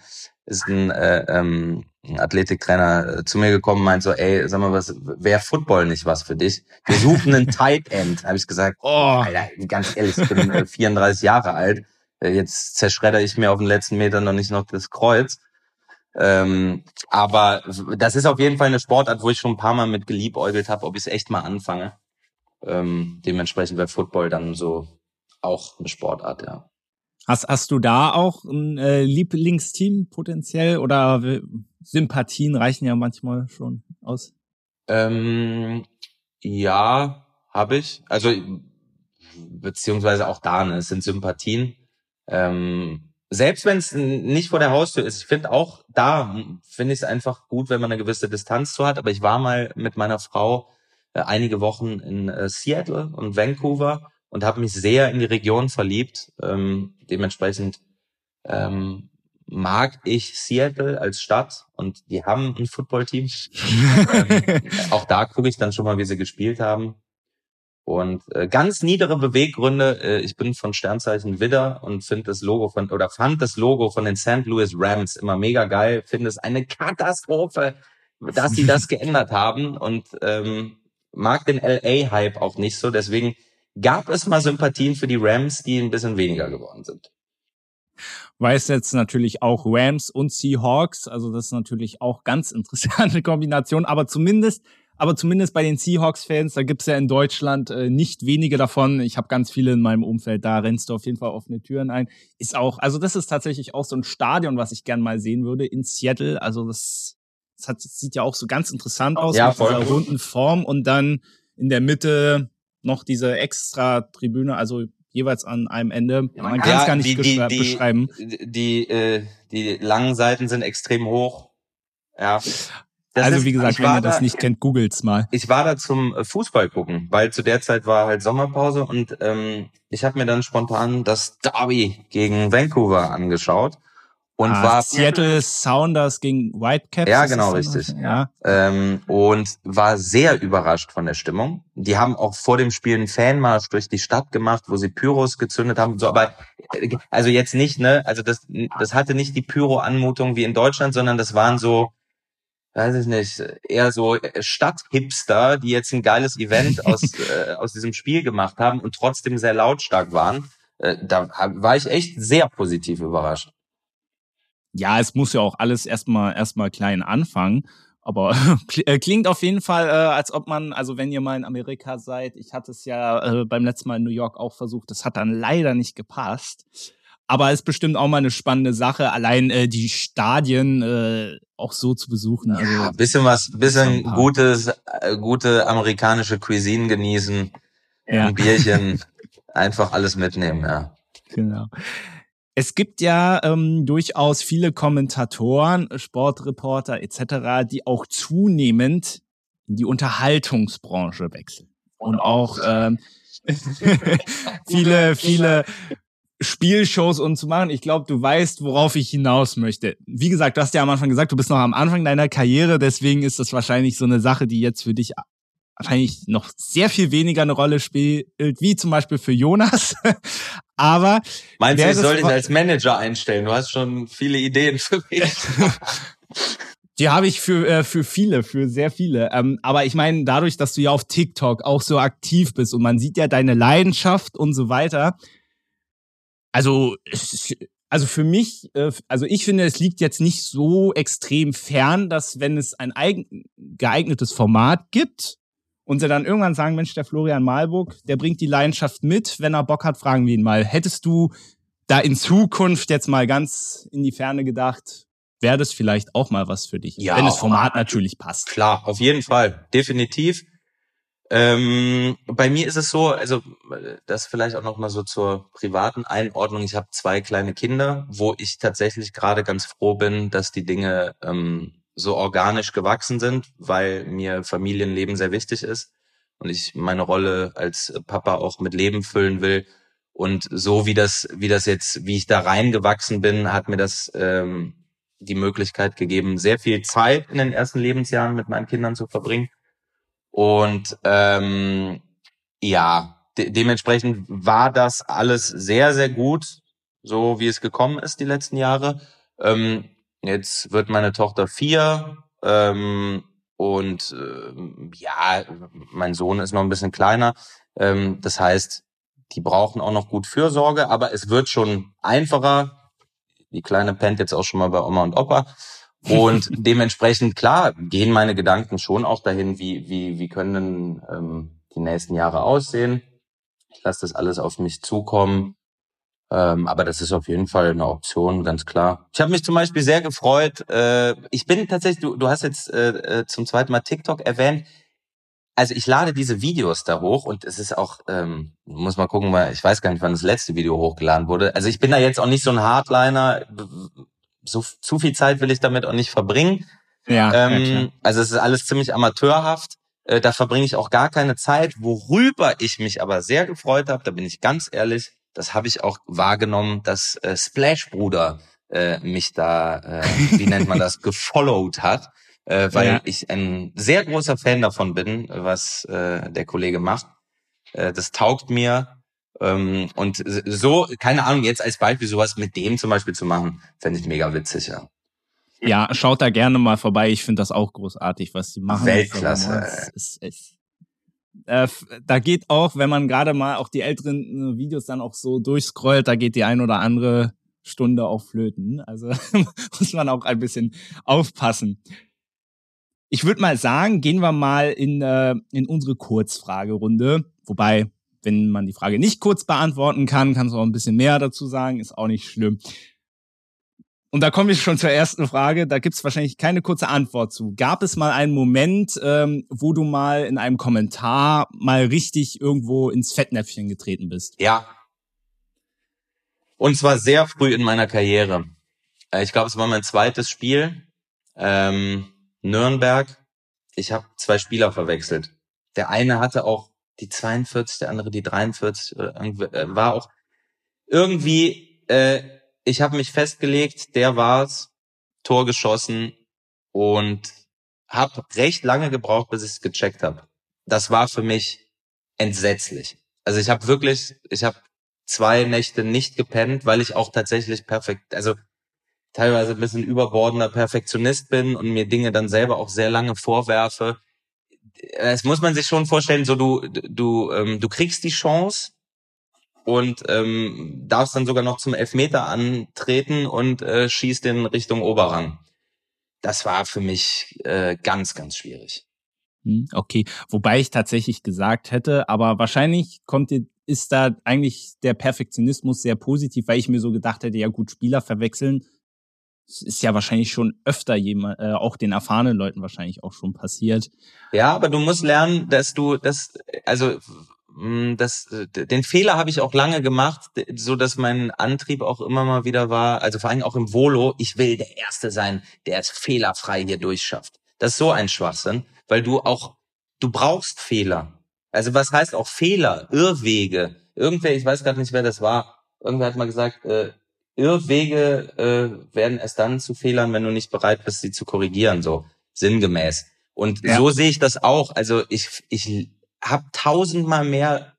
ist ein, äh, ähm, ein Athletiktrainer äh, zu mir gekommen und meint so, ey, sag mal, was wäre Football nicht was für dich? Wir suchen einen Tight End. Habe ich gesagt, oh, Alter, ganz ehrlich, ich bin äh, 34 Jahre alt. Äh, jetzt zerschredder ich mir auf den letzten Meter noch nicht noch das Kreuz. Ähm, aber das ist auf jeden Fall eine Sportart, wo ich schon ein paar Mal mit geliebäugelt habe, ob ich es echt mal anfange. Ähm, dementsprechend wäre Football dann so auch eine Sportart, ja. Hast, hast du da auch ein äh, Lieblingsteam potenziell oder Sympathien reichen ja manchmal schon aus? Ähm, ja, habe ich. Also beziehungsweise auch da, ne, es sind Sympathien. Ähm, selbst wenn es nicht vor der Haustür ist, ich finde auch da, finde ich es einfach gut, wenn man eine gewisse Distanz zu hat. Aber ich war mal mit meiner Frau äh, einige Wochen in äh, Seattle und Vancouver und habe mich sehr in die Region verliebt. Ähm, dementsprechend ähm, mag ich Seattle als Stadt und die haben ein Footballteam. ähm, auch da gucke ich dann schon mal, wie sie gespielt haben. Und äh, ganz niedere Beweggründe. Äh, ich bin von Sternzeichen Widder und finde das Logo von oder fand das Logo von den St. Louis Rams immer mega geil. Finde es eine Katastrophe, dass sie das geändert haben und ähm, mag den LA-Hype auch nicht so. Deswegen gab es mal Sympathien für die Rams, die ein bisschen weniger geworden sind. Weiß jetzt natürlich auch Rams und Seahawks, also das ist natürlich auch ganz interessante Kombination, aber zumindest aber zumindest bei den Seahawks-Fans, da gibt's ja in Deutschland äh, nicht wenige davon. Ich habe ganz viele in meinem Umfeld, da rennst du auf jeden Fall offene Türen ein. Ist auch, also das ist tatsächlich auch so ein Stadion, was ich gern mal sehen würde in Seattle. Also das, das, hat, das sieht ja auch so ganz interessant aus ja, mit dieser runden Form und dann in der Mitte noch diese extra Tribüne, also jeweils an einem Ende. Man kann es gar nicht die, die, beschreiben. Die, die, äh, die langen Seiten sind extrem hoch. Ja. Das also ist, wie gesagt, wenn ihr das nicht kennt, googelt's mal. Ich war da zum äh, Fußball gucken, weil zu der Zeit war halt Sommerpause und ähm, ich habe mir dann spontan das Derby gegen Vancouver angeschaut und ah, war Seattle Sounders gegen Whitecaps. Ja, genau richtig. Ja. Ähm, und war sehr überrascht von der Stimmung. Die haben auch vor dem Spiel einen Fanmarsch durch die Stadt gemacht, wo sie Pyros gezündet haben. So, aber äh, also jetzt nicht, ne? Also das, das hatte nicht die Pyro-Anmutung wie in Deutschland, sondern das waren so, weiß ich nicht, eher so Stadthipster, die jetzt ein geiles Event aus äh, aus diesem Spiel gemacht haben und trotzdem sehr lautstark waren. Äh, da war ich echt sehr positiv überrascht ja, es muss ja auch alles erstmal erstmal klein anfangen. Aber äh, klingt auf jeden Fall, äh, als ob man, also wenn ihr mal in Amerika seid, ich hatte es ja äh, beim letzten Mal in New York auch versucht, das hat dann leider nicht gepasst. Aber ist bestimmt auch mal eine spannende Sache, allein äh, die Stadien äh, auch so zu besuchen. Also, ja, bisschen was, bisschen gutes, äh, gute amerikanische Cuisine genießen, ja. ein Bierchen, einfach alles mitnehmen, ja. Genau. Es gibt ja ähm, durchaus viele Kommentatoren, Sportreporter etc., die auch zunehmend in die Unterhaltungsbranche wechseln. Und auch ähm, viele, viele Spielshows und zu machen. Ich glaube, du weißt, worauf ich hinaus möchte. Wie gesagt, du hast ja am Anfang gesagt, du bist noch am Anfang deiner Karriere, deswegen ist das wahrscheinlich so eine Sache, die jetzt für dich wahrscheinlich noch sehr viel weniger eine Rolle spielt, wie zum Beispiel für Jonas. Aber meinst du, ich soll dich als Manager einstellen? Du hast schon viele Ideen für mich. Die habe ich für, äh, für viele, für sehr viele. Ähm, aber ich meine, dadurch, dass du ja auf TikTok auch so aktiv bist und man sieht ja deine Leidenschaft und so weiter. Also, also für mich, äh, also ich finde, es liegt jetzt nicht so extrem fern, dass wenn es ein geeignetes Format gibt, und sie dann irgendwann sagen, Mensch, der Florian Malburg, der bringt die Leidenschaft mit. Wenn er Bock hat, fragen wir ihn mal. Hättest du da in Zukunft jetzt mal ganz in die Ferne gedacht, wäre das vielleicht auch mal was für dich, ja, wenn das Format natürlich passt. Klar, auf jeden Fall, definitiv. Ähm, bei mir ist es so, also das vielleicht auch noch mal so zur privaten Einordnung. Ich habe zwei kleine Kinder, wo ich tatsächlich gerade ganz froh bin, dass die Dinge ähm, so organisch gewachsen sind, weil mir Familienleben sehr wichtig ist und ich meine Rolle als Papa auch mit Leben füllen will. Und so wie das, wie das jetzt, wie ich da reingewachsen bin, hat mir das ähm, die Möglichkeit gegeben, sehr viel Zeit in den ersten Lebensjahren mit meinen Kindern zu verbringen. Und ähm, ja, de dementsprechend war das alles sehr, sehr gut, so wie es gekommen ist die letzten Jahre. Ähm, Jetzt wird meine Tochter vier ähm, und äh, ja, mein Sohn ist noch ein bisschen kleiner. Ähm, das heißt, die brauchen auch noch gut Fürsorge, aber es wird schon einfacher. Die Kleine pennt jetzt auch schon mal bei Oma und Opa. Und dementsprechend, klar, gehen meine Gedanken schon auch dahin, wie, wie, wie können ähm, die nächsten Jahre aussehen. Ich lasse das alles auf mich zukommen. Ähm, aber das ist auf jeden Fall eine Option, ganz klar. Ich habe mich zum Beispiel sehr gefreut. Äh, ich bin tatsächlich, du, du hast jetzt äh, äh, zum zweiten Mal TikTok erwähnt. Also ich lade diese Videos da hoch und es ist auch, ähm, muss mal gucken, weil ich weiß gar nicht, wann das letzte Video hochgeladen wurde. Also ich bin da jetzt auch nicht so ein Hardliner. So zu viel Zeit will ich damit auch nicht verbringen. Ja. Ähm, ja also es ist alles ziemlich amateurhaft. Äh, da verbringe ich auch gar keine Zeit. Worüber ich mich aber sehr gefreut habe, da bin ich ganz ehrlich, das habe ich auch wahrgenommen, dass äh, Splash Bruder äh, mich da, äh, wie nennt man das, gefollowt hat, äh, weil ja. ich ein sehr großer Fan davon bin, was äh, der Kollege macht. Äh, das taugt mir. Ähm, und so, keine Ahnung, jetzt als Beispiel sowas mit dem zum Beispiel zu machen, fände ich mega witzig, ja. Ja, schaut da gerne mal vorbei. Ich finde das auch großartig, was sie machen. Weltklasse. Es, es, äh, da geht auch, wenn man gerade mal auch die älteren äh, Videos dann auch so durchscrollt, da geht die ein oder andere Stunde auch flöten. Also muss man auch ein bisschen aufpassen. Ich würde mal sagen, gehen wir mal in, äh, in unsere Kurzfragerunde. Wobei, wenn man die Frage nicht kurz beantworten kann, kannst du auch ein bisschen mehr dazu sagen, ist auch nicht schlimm. Und da komme ich schon zur ersten Frage. Da gibt es wahrscheinlich keine kurze Antwort zu. Gab es mal einen Moment, ähm, wo du mal in einem Kommentar mal richtig irgendwo ins Fettnäpfchen getreten bist? Ja. Und zwar sehr früh in meiner Karriere. Äh, ich glaube, es war mein zweites Spiel. Ähm, Nürnberg. Ich habe zwei Spieler verwechselt. Der eine hatte auch die 42, der andere die 43. Äh, war auch irgendwie äh, ich habe mich festgelegt, der war's, Tor geschossen und habe recht lange gebraucht, bis ich es gecheckt habe. Das war für mich entsetzlich. Also ich habe wirklich, ich habe zwei Nächte nicht gepennt, weil ich auch tatsächlich perfekt, also teilweise ein bisschen überbordender Perfektionist bin und mir Dinge dann selber auch sehr lange vorwerfe. Das muss man sich schon vorstellen, so du du ähm, du kriegst die Chance und ähm, darfst dann sogar noch zum Elfmeter antreten und äh, schießt in Richtung Oberrang. Das war für mich äh, ganz, ganz schwierig. Hm, okay, wobei ich tatsächlich gesagt hätte, aber wahrscheinlich kommt dir, ist da eigentlich der Perfektionismus sehr positiv, weil ich mir so gedacht hätte, ja gut, Spieler verwechseln ist ja wahrscheinlich schon öfter jemand, äh, auch den erfahrenen Leuten wahrscheinlich auch schon passiert. Ja, aber du musst lernen, dass du das, also hm, das, den Fehler habe ich auch lange gemacht, so dass mein Antrieb auch immer mal wieder war, also vor allem auch im Volo, ich will der Erste sein, der es fehlerfrei hier durchschafft. Das ist so ein Schwachsinn, weil du auch, du brauchst Fehler. Also was heißt auch Fehler, Irrwege? Irgendwer, ich weiß gerade nicht, wer das war. Irgendwer hat mal gesagt, äh, Irrwege äh, werden erst dann zu Fehlern, wenn du nicht bereit bist, sie zu korrigieren, so sinngemäß. Und ja. so sehe ich das auch. Also ich, ich habe tausendmal mehr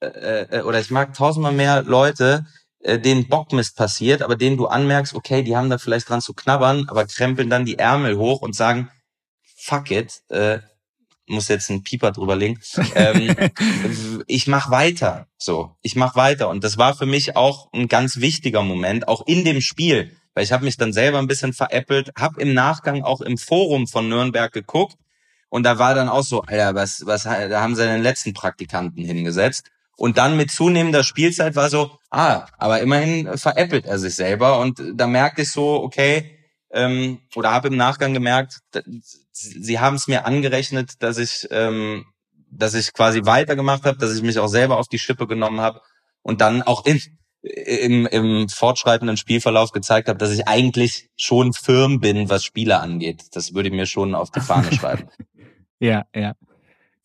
äh, äh, oder ich mag tausendmal mehr Leute, äh, denen Bockmist passiert, aber denen du anmerkst, okay, die haben da vielleicht dran zu knabbern, aber krempeln dann die Ärmel hoch und sagen, fuck it, äh, muss jetzt einen Pieper drüberlegen. ähm, ich mach weiter, so, ich mach weiter und das war für mich auch ein ganz wichtiger Moment, auch in dem Spiel, weil ich habe mich dann selber ein bisschen veräppelt, habe im Nachgang auch im Forum von Nürnberg geguckt und da war dann auch so, Alter, was, was, da haben sie den letzten Praktikanten hingesetzt. Und dann mit zunehmender Spielzeit war so, ah, aber immerhin veräppelt er sich selber. Und da merkte ich so, okay, ähm, oder habe im Nachgang gemerkt, sie haben es mir angerechnet, dass ich, ähm, dass ich quasi weitergemacht habe, dass ich mich auch selber auf die Schippe genommen habe und dann auch in, im, im fortschreitenden Spielverlauf gezeigt habe, dass ich eigentlich schon firm bin, was Spieler angeht. Das würde ich mir schon auf die Fahne schreiben. ja, ja.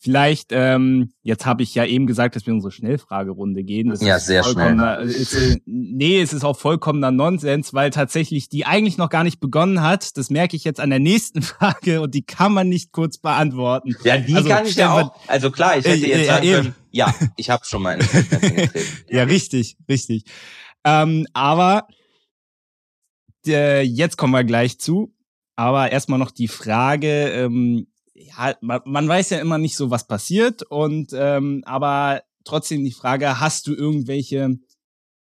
Vielleicht, ähm, jetzt habe ich ja eben gesagt, dass wir unsere Schnellfragerunde gehen. Das ja, sehr schnell. Ist, äh, nee, es ist auch vollkommener Nonsens, weil tatsächlich die eigentlich noch gar nicht begonnen hat. Das merke ich jetzt an der nächsten Frage und die kann man nicht kurz beantworten. Ja, die also, kann ich ja auch. Also klar, ich hätte äh, jetzt äh, sagen können, ja, ich habe schon mal in getreten. ja, richtig, richtig. Ähm, aber äh, jetzt kommen wir gleich zu. Aber erstmal noch die Frage, ähm, ja, man, man weiß ja immer nicht so, was passiert. Und ähm, aber trotzdem die Frage: Hast du irgendwelche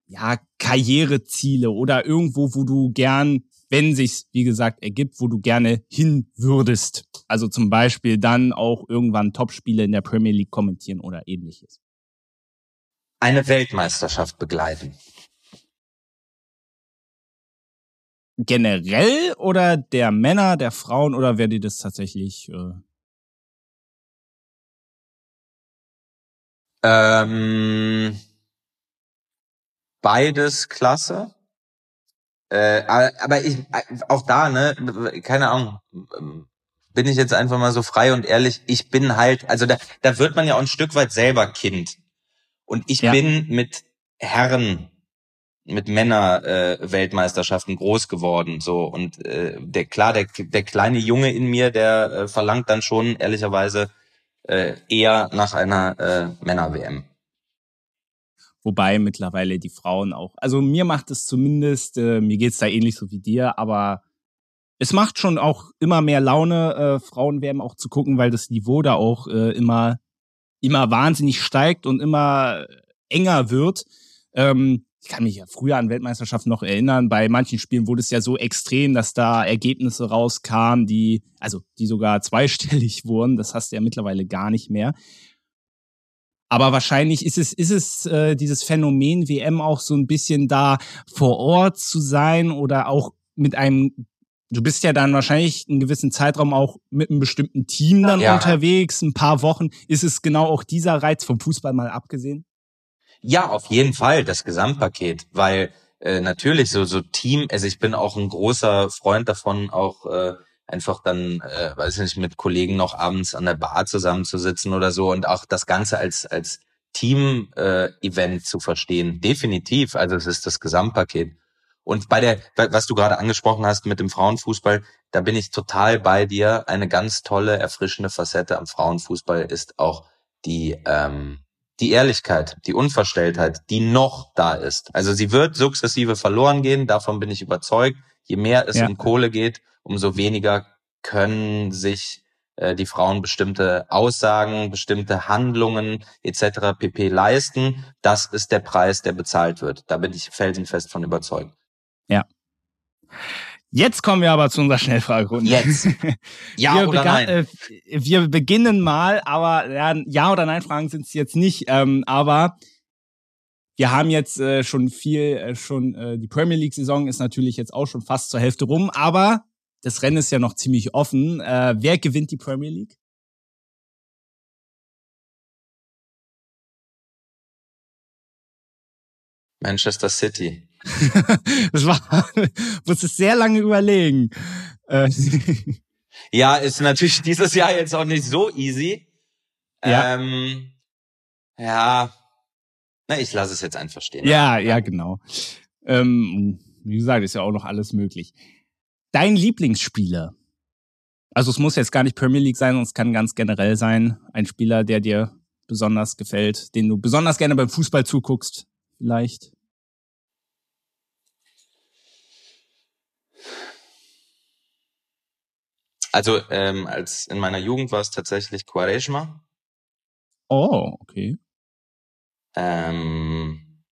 ja Karriereziele oder irgendwo, wo du gern, wenn sich's wie gesagt ergibt, wo du gerne hin würdest? Also zum Beispiel dann auch irgendwann Topspiele in der Premier League kommentieren oder ähnliches. Eine Weltmeisterschaft begleiten generell oder der Männer, der Frauen oder wer dir das tatsächlich? Äh ähm, beides klasse. Äh, aber ich auch da, ne, keine Ahnung, bin ich jetzt einfach mal so frei und ehrlich, ich bin halt, also da, da wird man ja auch ein Stück weit selber Kind. Und ich ja. bin mit Herren mit Männer äh, groß geworden so. Und äh, der klar der der kleine Junge in mir der äh, verlangt dann schon ehrlicherweise äh, eher nach einer äh, Männer WM wobei mittlerweile die Frauen auch also mir macht es zumindest äh, mir geht's da ähnlich so wie dir aber es macht schon auch immer mehr Laune äh, Frauen WM auch zu gucken weil das Niveau da auch äh, immer immer wahnsinnig steigt und immer enger wird. Ähm, ich kann mich ja früher an Weltmeisterschaften noch erinnern, bei manchen Spielen wurde es ja so extrem, dass da Ergebnisse rauskamen, die, also die sogar zweistellig wurden. Das hast du ja mittlerweile gar nicht mehr. Aber wahrscheinlich ist es, ist es äh, dieses Phänomen WM auch so ein bisschen da vor Ort zu sein oder auch mit einem, du bist ja dann wahrscheinlich einen gewissen Zeitraum auch mit einem bestimmten Team dann ja. unterwegs, ein paar Wochen. Ist es genau auch dieser Reiz vom Fußball mal abgesehen? Ja, auf jeden Fall das Gesamtpaket, weil äh, natürlich so so Team, also ich bin auch ein großer Freund davon, auch äh, einfach dann, äh, weiß nicht, mit Kollegen noch abends an der Bar zusammenzusitzen oder so und auch das Ganze als als Team-Event äh, zu verstehen. Definitiv. Also es ist das Gesamtpaket. Und bei der, was du gerade angesprochen hast mit dem Frauenfußball, da bin ich total bei dir. Eine ganz tolle, erfrischende Facette am Frauenfußball ist auch die ähm, die Ehrlichkeit, die Unverstelltheit, die noch da ist. Also sie wird sukzessive verloren gehen, davon bin ich überzeugt. Je mehr es ja. um Kohle geht, umso weniger können sich äh, die Frauen bestimmte Aussagen, bestimmte Handlungen etc. pp leisten. Das ist der Preis, der bezahlt wird. Da bin ich felsenfest von überzeugt. Ja. Jetzt kommen wir aber zu unserer Schnellfragerunde. Jetzt. Ja wir oder nein? Äh, wir beginnen mal, aber ja, ja oder nein Fragen sind es jetzt nicht. Ähm, aber wir haben jetzt äh, schon viel, äh, schon äh, die Premier League Saison ist natürlich jetzt auch schon fast zur Hälfte rum, aber das Rennen ist ja noch ziemlich offen. Äh, wer gewinnt die Premier League? Manchester City. das war, muss es sehr lange überlegen. Äh, ja, ist natürlich dieses Jahr jetzt auch nicht so easy. Ja. Ähm, Ja, na, ich lasse es jetzt einfach stehen. Ja, ja, genau. Ähm, wie gesagt, ist ja auch noch alles möglich. Dein Lieblingsspieler? Also es muss jetzt gar nicht Premier League sein, es kann ganz generell sein. Ein Spieler, der dir besonders gefällt, den du besonders gerne beim Fußball zuguckst, vielleicht. Also ähm, als in meiner Jugend war es tatsächlich Quaresma. Oh, okay. Ähm,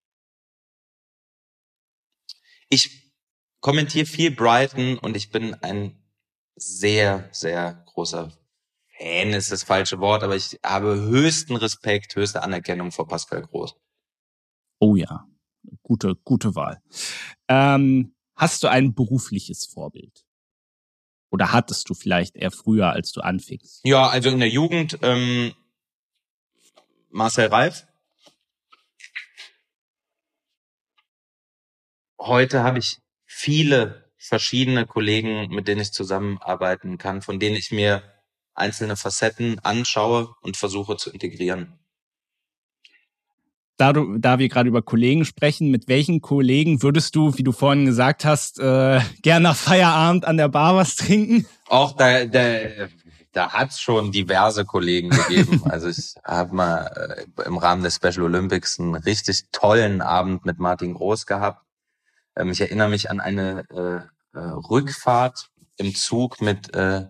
ich kommentiere viel Brighton und ich bin ein sehr, sehr großer Fan, ist das falsche Wort, aber ich habe höchsten Respekt, höchste Anerkennung vor Pascal Groß. Oh ja, gute, gute Wahl. Ähm, hast du ein berufliches Vorbild? Oder hattest du vielleicht eher früher, als du anfingst? Ja, also in der Jugend ähm, Marcel Reif. Heute habe ich viele verschiedene Kollegen, mit denen ich zusammenarbeiten kann, von denen ich mir einzelne Facetten anschaue und versuche zu integrieren. Da, du, da wir gerade über Kollegen sprechen, mit welchen Kollegen würdest du, wie du vorhin gesagt hast, äh, gern nach Feierabend an der Bar was trinken? Auch da, da, da hat's schon diverse Kollegen gegeben. also ich habe mal äh, im Rahmen des Special Olympics einen richtig tollen Abend mit Martin Groß gehabt. Ähm, ich erinnere mich an eine äh, äh, Rückfahrt im Zug mit äh,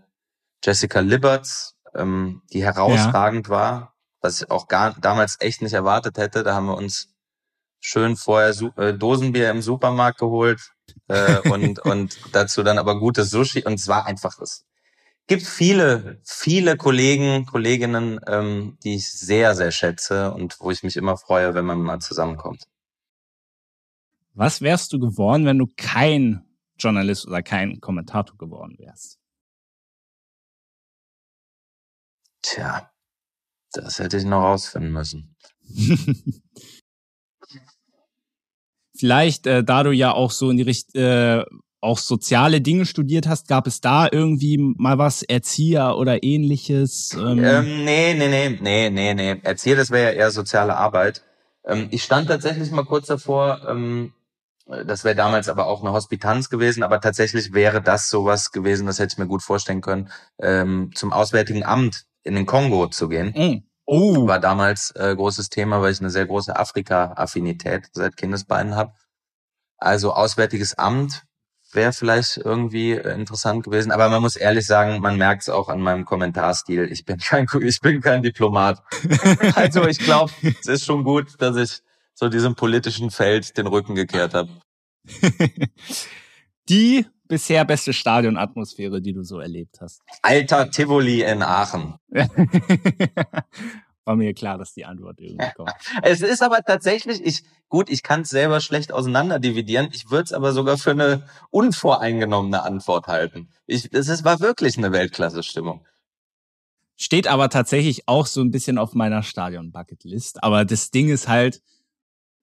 Jessica Liberts, ähm, die herausragend ja. war, was ich auch gar damals echt nicht erwartet hätte. Da haben wir uns schön vorher Su äh, Dosenbier im Supermarkt geholt äh, und und dazu dann aber gutes Sushi und es war einfach das. Gibt viele, viele Kollegen, Kolleginnen, ähm, die ich sehr, sehr schätze und wo ich mich immer freue, wenn man mal zusammenkommt. Was wärst du geworden, wenn du kein Journalist oder kein Kommentator geworden wärst? Tja, das hätte ich noch rausfinden müssen. Vielleicht, äh, da du ja auch so in die Richtung, äh, auch soziale Dinge studiert hast, gab es da irgendwie mal was, Erzieher oder ähnliches? Ähm? Ähm, nee, nee, nee, nee, nee, nee. Erzieher, das wäre ja eher soziale Arbeit. Ähm, ich stand tatsächlich mal kurz davor, ähm, das wäre damals aber auch eine Hospitanz gewesen, aber tatsächlich wäre das sowas gewesen, das hätte ich mir gut vorstellen können, ähm, zum Auswärtigen Amt in den Kongo zu gehen. Mm. Oh. War damals äh, großes Thema, weil ich eine sehr große Afrika-Affinität seit Kindesbeinen habe. Also Auswärtiges Amt wäre vielleicht irgendwie äh, interessant gewesen, aber man muss ehrlich sagen, man merkt es auch an meinem Kommentarstil. Ich bin kein, ich bin kein Diplomat. also ich glaube, es ist schon gut, dass ich so diesem politischen Feld den Rücken gekehrt habe. Die bisher beste Stadionatmosphäre, die du so erlebt hast? Alter Tivoli in Aachen. War mir klar, dass die Antwort irgendwie kommt. es ist aber tatsächlich, ich, gut, ich kann es selber schlecht auseinanderdividieren. Ich würde es aber sogar für eine unvoreingenommene Antwort halten. Ich, es ist, war wirklich eine Weltklasse-Stimmung. Steht aber tatsächlich auch so ein bisschen auf meiner Stadion-Bucketlist. Aber das Ding ist halt,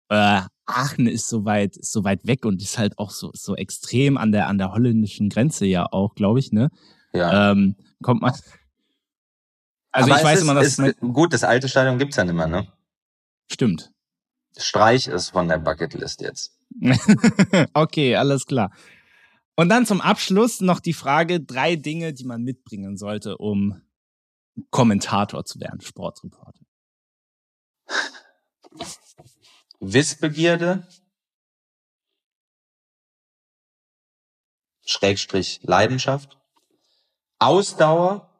äh, Aachen ist so weit, so weit weg und ist halt auch so, so extrem an der, an der holländischen Grenze ja auch, glaube ich, ne? Ja. Ähm, kommt man. Also Aber ich weiß ist, immer, dass. Ist, gut, das alte Stadion gibt's ja nicht mehr, ne? Stimmt. Streich ist von der Bucketlist jetzt. okay, alles klar. Und dann zum Abschluss noch die Frage, drei Dinge, die man mitbringen sollte, um Kommentator zu werden, Sportreporter. Wissbegierde, Schrägstrich Leidenschaft, Ausdauer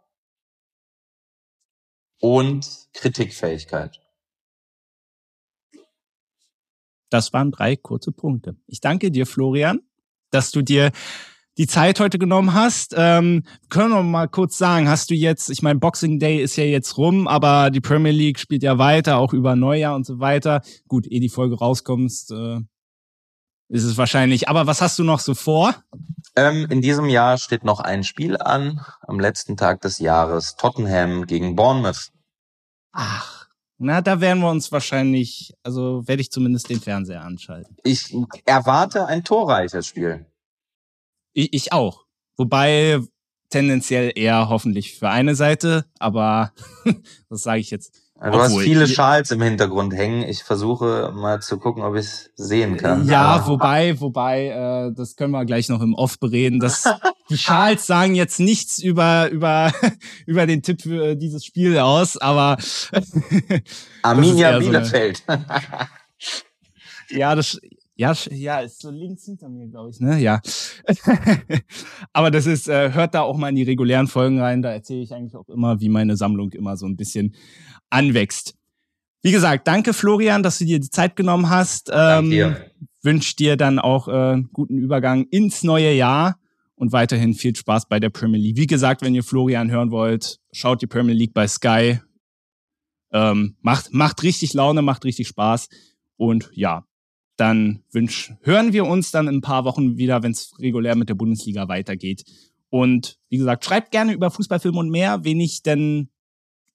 und Kritikfähigkeit. Das waren drei kurze Punkte. Ich danke dir, Florian, dass du dir die Zeit heute genommen hast. Ähm, können wir mal kurz sagen, hast du jetzt, ich meine, Boxing Day ist ja jetzt rum, aber die Premier League spielt ja weiter, auch über Neujahr und so weiter. Gut, eh die Folge rauskommst, äh, ist es wahrscheinlich. Aber was hast du noch so vor? Ähm, in diesem Jahr steht noch ein Spiel an, am letzten Tag des Jahres, Tottenham gegen Bournemouth. Ach, na, da werden wir uns wahrscheinlich, also werde ich zumindest den Fernseher anschalten. Ich erwarte ein torreiches Spiel. Ich, ich auch. Wobei tendenziell eher hoffentlich für eine Seite, aber das sage ich jetzt. Du Obwohl, hast viele Schals im Hintergrund hängen. Ich versuche mal zu gucken, ob ich es sehen kann. Ja, wobei, wobei, äh, das können wir gleich noch im Off bereden. Das, die Schals sagen jetzt nichts über über über den Tipp für dieses Spiel aus, aber Arminia Bielefeld. So ja, das ja, ja, ist so links hinter mir, glaube ich, ne? Ja. Aber das ist, äh, hört da auch mal in die regulären Folgen rein. Da erzähle ich eigentlich auch immer, wie meine Sammlung immer so ein bisschen anwächst. Wie gesagt, danke Florian, dass du dir die Zeit genommen hast. Ähm, danke Wünsche dir dann auch äh, guten Übergang ins neue Jahr und weiterhin viel Spaß bei der Premier League. Wie gesagt, wenn ihr Florian hören wollt, schaut die Premier League bei Sky. Ähm, macht, macht richtig Laune, macht richtig Spaß. Und ja, dann wünsch, hören wir uns dann in ein paar Wochen wieder, wenn es regulär mit der Bundesliga weitergeht. Und wie gesagt, schreibt gerne über Fußballfilme und mehr, wen ich denn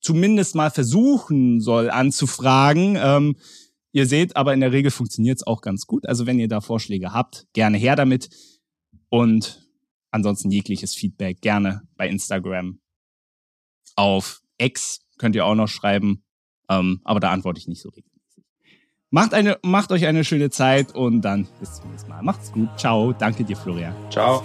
zumindest mal versuchen soll anzufragen. Ähm, ihr seht, aber in der Regel funktioniert es auch ganz gut. Also wenn ihr da Vorschläge habt, gerne her damit. Und ansonsten jegliches Feedback gerne bei Instagram. Auf X könnt ihr auch noch schreiben, ähm, aber da antworte ich nicht so regelmäßig. Macht, eine, macht euch eine schöne Zeit und dann bis zum nächsten Mal. Macht's gut. Ciao. Danke dir, Florian. Ciao.